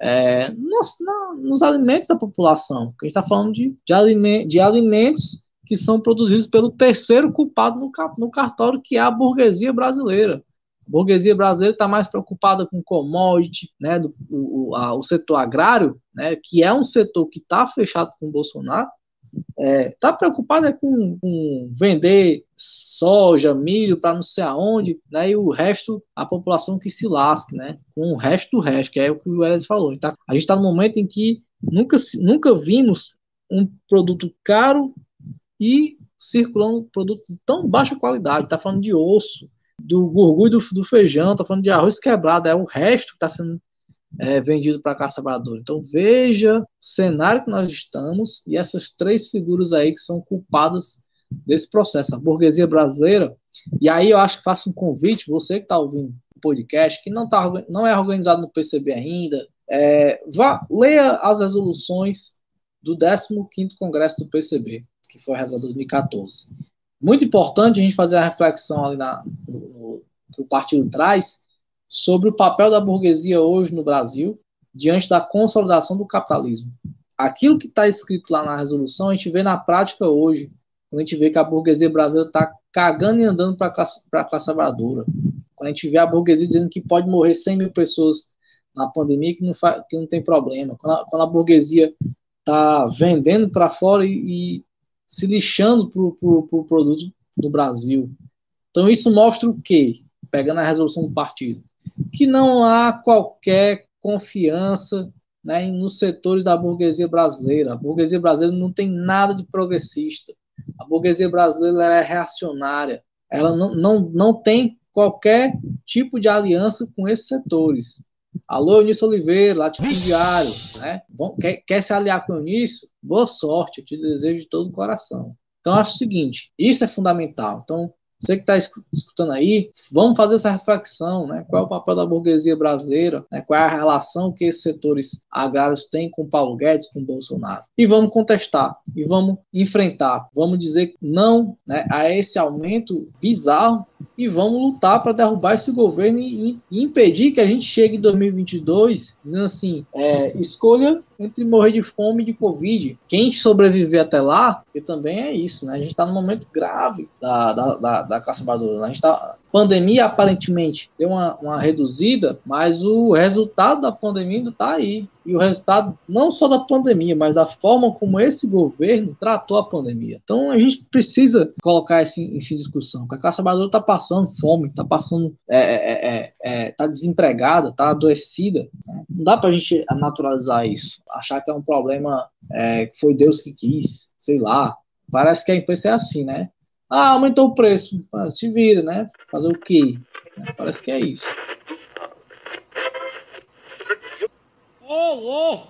é, nos, nos, alimentos da população. A gente está falando de, de, aliment, de, alimentos que são produzidos pelo terceiro culpado no, no cartório, que é a burguesia brasileira. A burguesia brasileira está mais preocupada com commodity, né, do, o, a, o setor agrário, né, que é um setor que está fechado com o Bolsonaro, está é, tá preocupado é com, com, vender soja, milho para não sei aonde, né? E o resto, a população que se lasque, né? Com o resto do resto, que é o que o Elis falou. Então, a gente está no momento em que nunca, nunca vimos um produto caro e circulando um produto de tão baixa qualidade. Está falando de osso, do gorgulho do, do feijão, está falando de arroz quebrado, é o resto que está sendo é, vendido para a caça trabalhadora. Então veja o cenário que nós estamos e essas três figuras aí que são culpadas desse processo. A burguesia brasileira, e aí eu acho que faço um convite, você que está ouvindo podcast, que não, tá, não é organizado no PCB ainda, é, vá, leia as resoluções do 15º Congresso do PCB, que foi realizado em 2014. Muito importante a gente fazer a reflexão ali na, no, que o partido traz sobre o papel da burguesia hoje no Brasil diante da consolidação do capitalismo. Aquilo que está escrito lá na resolução, a gente vê na prática hoje, quando a gente vê que a burguesia brasileira está cagando e andando para a classe, classe trabalhadora. Quando a gente vê a burguesia dizendo que pode morrer 100 mil pessoas na pandemia, que não, faz, que não tem problema. Quando a, quando a burguesia está vendendo para fora e, se lixando para o pro, pro produto do Brasil. Então, isso mostra o quê? Pegando a resolução do partido. Que não há qualquer confiança né, nos setores da burguesia brasileira. A burguesia brasileira não tem nada de progressista. A burguesia brasileira é reacionária. Ela não, não, não tem qualquer tipo de aliança com esses setores. Alô, Eunício Oliveira, latifundiário, né? quer, quer se aliar com o Eunício? Boa sorte, eu te desejo de todo o coração. Então, acho o seguinte, isso é fundamental. Então, você que está escutando aí, vamos fazer essa reflexão, né? Qual é o papel da burguesia brasileira? Né? Qual é a relação que esses setores agrários têm com Paulo Guedes, com Bolsonaro? E vamos contestar, e vamos enfrentar, vamos dizer não né, a esse aumento bizarro e vamos lutar para derrubar esse governo e, e, impedir que a gente chegue em 2022 dizendo assim, é, escolha entre morrer de fome e de Covid. Quem sobreviver até lá, que também é isso, né? A gente está num momento grave da, da, da, da classe trabalhadora. A gente está pandemia aparentemente deu uma, uma reduzida, mas o resultado da pandemia ainda está aí. E o resultado não só da pandemia, mas da forma como esse governo tratou a pandemia. Então a gente precisa colocar isso em, em discussão. A classe trabalhadora está passando fome, está passando, é, é, é, é, tá desempregada, está adoecida. Né? Não dá para a gente naturalizar isso, achar que é um problema é, que foi Deus que quis, sei lá. Parece que a imprensa é assim, né? Ah, aumentou o preço. Ah, se vira, né? Fazer o quê? Parece que é isso. Ei, ei!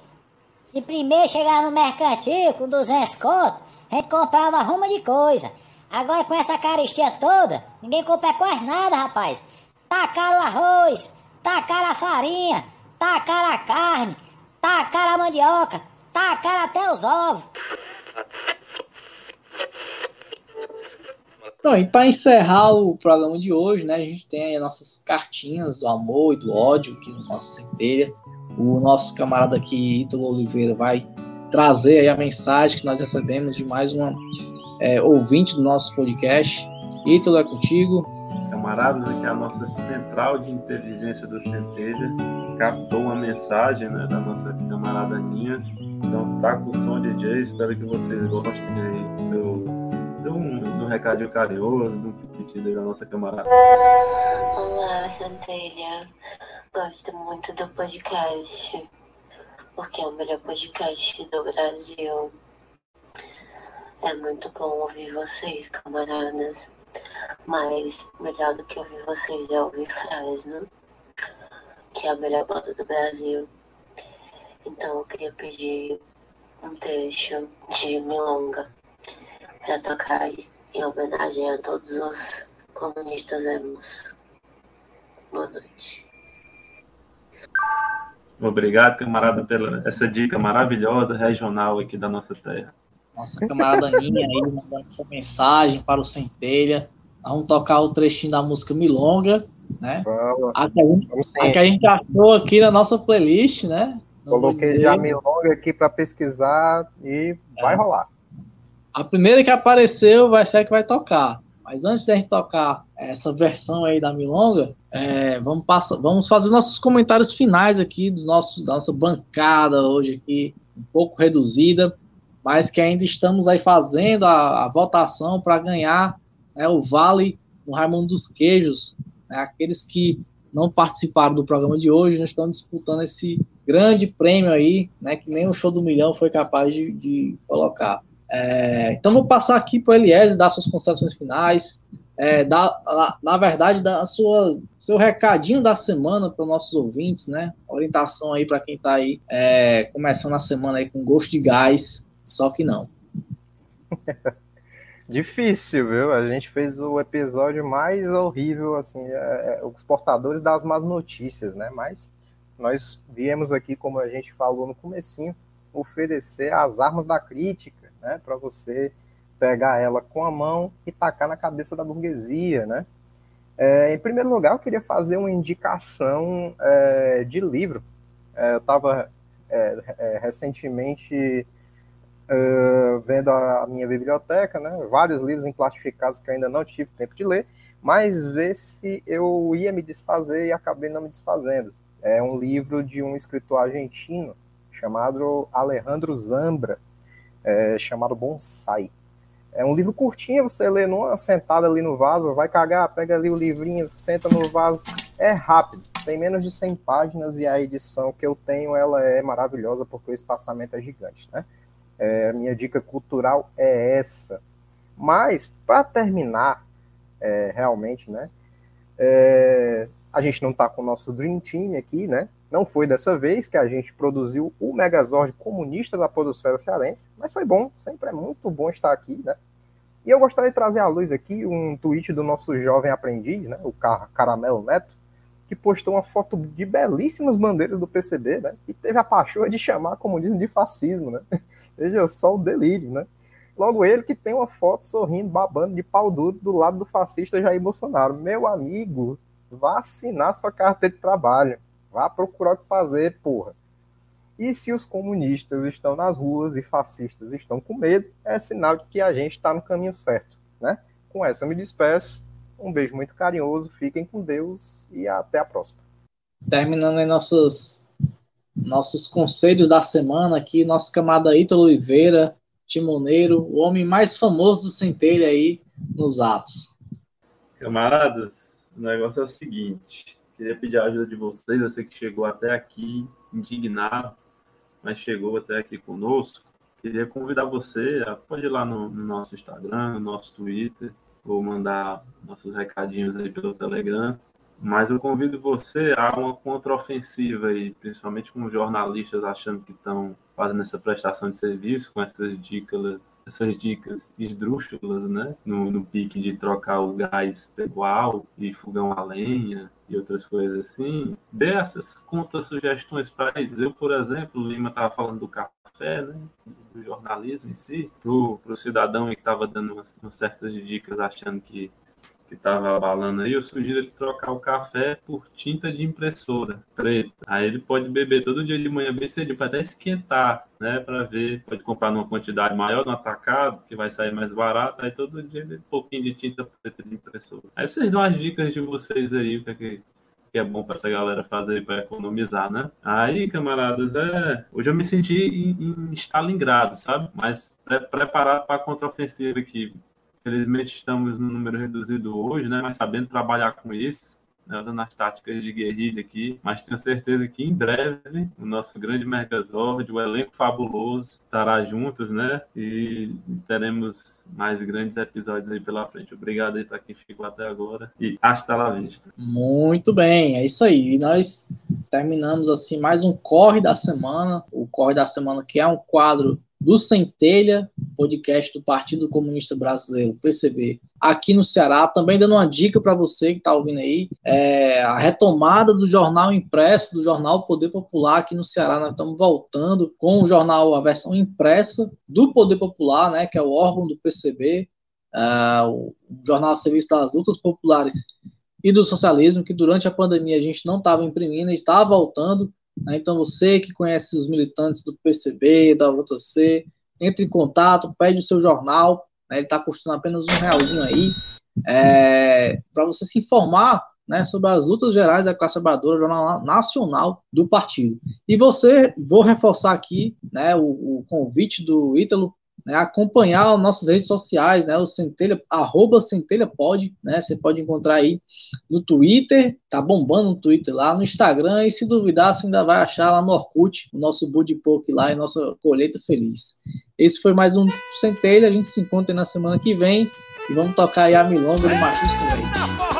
Se primeiro chegar no mercantil com 200 conto, a gente comprava rumo de coisa. Agora com essa caristia toda, ninguém compra quase nada, rapaz. Tá caro o arroz, tá caro a farinha, tá caro a carne, tá caro a mandioca, tá caro até os ovos. Bom, e para encerrar o programa de hoje, né, a gente tem aí nossas cartinhas do amor e do ódio aqui no nosso centelha. O nosso camarada aqui, Ítalo Oliveira, vai trazer aí a mensagem que nós recebemos de mais uma é, ouvinte do nosso podcast. Ítalo, é contigo. Camaradas, aqui é a nossa central de inteligência do Centelha captou uma mensagem né, da nossa camarada Aninha. Então tá com o som DJ, espero que vocês gostem aí um recadinho carinhoso, um pedido da nossa camarada. Olá, Centelha. Gosto muito do podcast, porque é o melhor podcast do Brasil. É muito bom ouvir vocês, camaradas. Mas melhor do que ouvir vocês é ouvir Fresno, que é a melhor banda do Brasil. Então eu queria pedir um trecho de Milonga para tocar aí em homenagem a todos os comunistas emos. Boa noite. Obrigado, camarada, pela essa dica maravilhosa regional aqui da nossa terra. Nossa camarada Aninha aí mandando sua mensagem para o Centelha. Vamos tocar o trechinho da música Milonga, né? Vamos. A que a gente, a que a gente achou aqui na nossa playlist, né? Não Coloquei já Milonga aqui para pesquisar e é. vai rolar. A primeira que apareceu vai ser a que vai tocar. Mas antes de a gente tocar essa versão aí da Milonga, é, vamos, passar, vamos fazer nossos comentários finais aqui dos nossos, da nossa bancada hoje aqui, um pouco reduzida, mas que ainda estamos aí fazendo a, a votação para ganhar né, o Vale no Raimundo dos Queijos. Né, aqueles que não participaram do programa de hoje, nós estamos disputando esse grande prêmio aí, né, que nem o Show do Milhão foi capaz de, de colocar. É, então vou passar aqui para o Eliese dar suas considerações finais, é, dar, na, verdade, dar sua seu recadinho da semana para os nossos ouvintes, né? Orientação aí para quem está aí é, começando a semana aí com gosto de gás, só que não. Difícil, viu? A gente fez o episódio mais horrível, assim, é, é, os portadores das más notícias, né? Mas nós viemos aqui, como a gente falou no comecinho, oferecer as armas da crítica, né? Para você pegar ela com a mão e tacar na cabeça da burguesia, né? É, em primeiro lugar, eu queria fazer uma indicação é, de livro. É, eu estava é, é, recentemente uh, vendo a minha biblioteca, né, vários livros classificados que eu ainda não tive tempo de ler, mas esse eu ia me desfazer e acabei não me desfazendo. É um livro de um escritor argentino chamado Alejandro Zambra, é, chamado Bonsai. É um livro curtinho, você lê numa sentada ali no vaso, vai cagar, pega ali o livrinho, senta no vaso. É rápido, tem menos de 100 páginas e a edição que eu tenho, ela é maravilhosa porque o espaçamento é gigante, né? É, minha dica cultural é essa. Mas, para terminar, é, realmente, né? É, a gente não está com o nosso Dream Team aqui, né? Não foi dessa vez que a gente produziu o Megazord comunista da Podosfera Cearense, mas foi bom, sempre é muito bom estar aqui, né? E eu gostaria de trazer à luz aqui um tweet do nosso jovem aprendiz, né, o Caramelo Neto, que postou uma foto de belíssimas bandeiras do PCB, né? E teve a paixão de chamar comunismo de fascismo, né? Veja só o delírio, né? Logo ele que tem uma foto sorrindo, babando de pau duro do lado do fascista Jair Bolsonaro. Meu amigo, vá assinar sua carteira de trabalho. Vá procurar o que fazer, porra. E se os comunistas estão nas ruas e fascistas estão com medo, é sinal de que a gente está no caminho certo, né? Com essa eu me despeço. Um beijo muito carinhoso, fiquem com Deus e até a próxima. Terminando aí nossos, nossos conselhos da semana aqui, nosso camarada Ítalo Oliveira, timoneiro, o homem mais famoso do Centelha aí nos atos. Camaradas, o negócio é o seguinte, queria pedir a ajuda de vocês, eu sei que chegou até aqui indignado, mas chegou até aqui conosco. Queria convidar você, a, pode ir lá no, no nosso Instagram, no nosso Twitter, ou mandar nossos recadinhos aí pelo Telegram. Mas eu convido você a uma contraofensiva aí, principalmente com jornalistas achando que estão fazendo essa prestação de serviço com essas dicas, essas dicas esdrúxulas, né? No, no pique de trocar o gás pegual e fogão a lenha e outras coisas assim. Dê essas contra-sugestões para eles. Eu, por exemplo, o Lima estava falando do café, né? Do jornalismo em si, para o cidadão que estava dando umas, umas certas dicas achando que que estava abalando aí, eu sugiro ele trocar o café por tinta de impressora preta. Aí ele pode beber todo dia de manhã bem cedinho, para até esquentar, né? Para ver, pode comprar numa quantidade maior no atacado, que vai sair mais barato. Aí todo dia um pouquinho de tinta preta de impressora. Aí vocês dão as dicas de vocês aí, o que é que é bom para essa galera fazer para economizar, né? Aí, camaradas, é... hoje eu me senti em, em Stalingrado, sabe? Mas preparado para a contraofensiva aqui. Felizmente estamos no número reduzido hoje, né? Mas sabendo trabalhar com isso, né? dando as táticas de guerrilha aqui. Mas tenho certeza que em breve o nosso grande Megazord, o elenco fabuloso, estará juntos, né? E teremos mais grandes episódios aí pela frente. Obrigado aí para quem ficou até agora e hasta la vista. Muito bem, é isso aí. E nós terminamos assim mais um corre da semana. O corre da semana que é um quadro do Centelha, podcast do Partido Comunista Brasileiro, PCB, aqui no Ceará. Também dando uma dica para você que está ouvindo aí, é a retomada do jornal impresso, do jornal Poder Popular aqui no Ceará. Nós estamos voltando com o jornal, a versão impressa do Poder Popular, né, que é o órgão do PCB, é, o Jornal Serviço das Lutas Populares e do Socialismo, que durante a pandemia a gente não estava imprimindo, está voltando? Então, você que conhece os militantes do PCB, da VTC, entre em contato, pede o seu jornal, né? ele está custando apenas um realzinho aí, é, para você se informar né, sobre as lutas gerais da classe trabalhadora, jornal nacional do partido. E você, vou reforçar aqui né, o, o convite do Ítalo né, acompanhar nossas redes sociais, né, o Centelha, arroba Centelha pode, né, você pode encontrar aí no Twitter, tá bombando no Twitter lá, no Instagram, e se duvidar, você ainda vai achar lá no Orkut, o nosso Budipok lá e nossa colheita feliz. Esse foi mais um Centelha, a gente se encontra na semana que vem, e vamos tocar aí a milonga do Machismo Leite.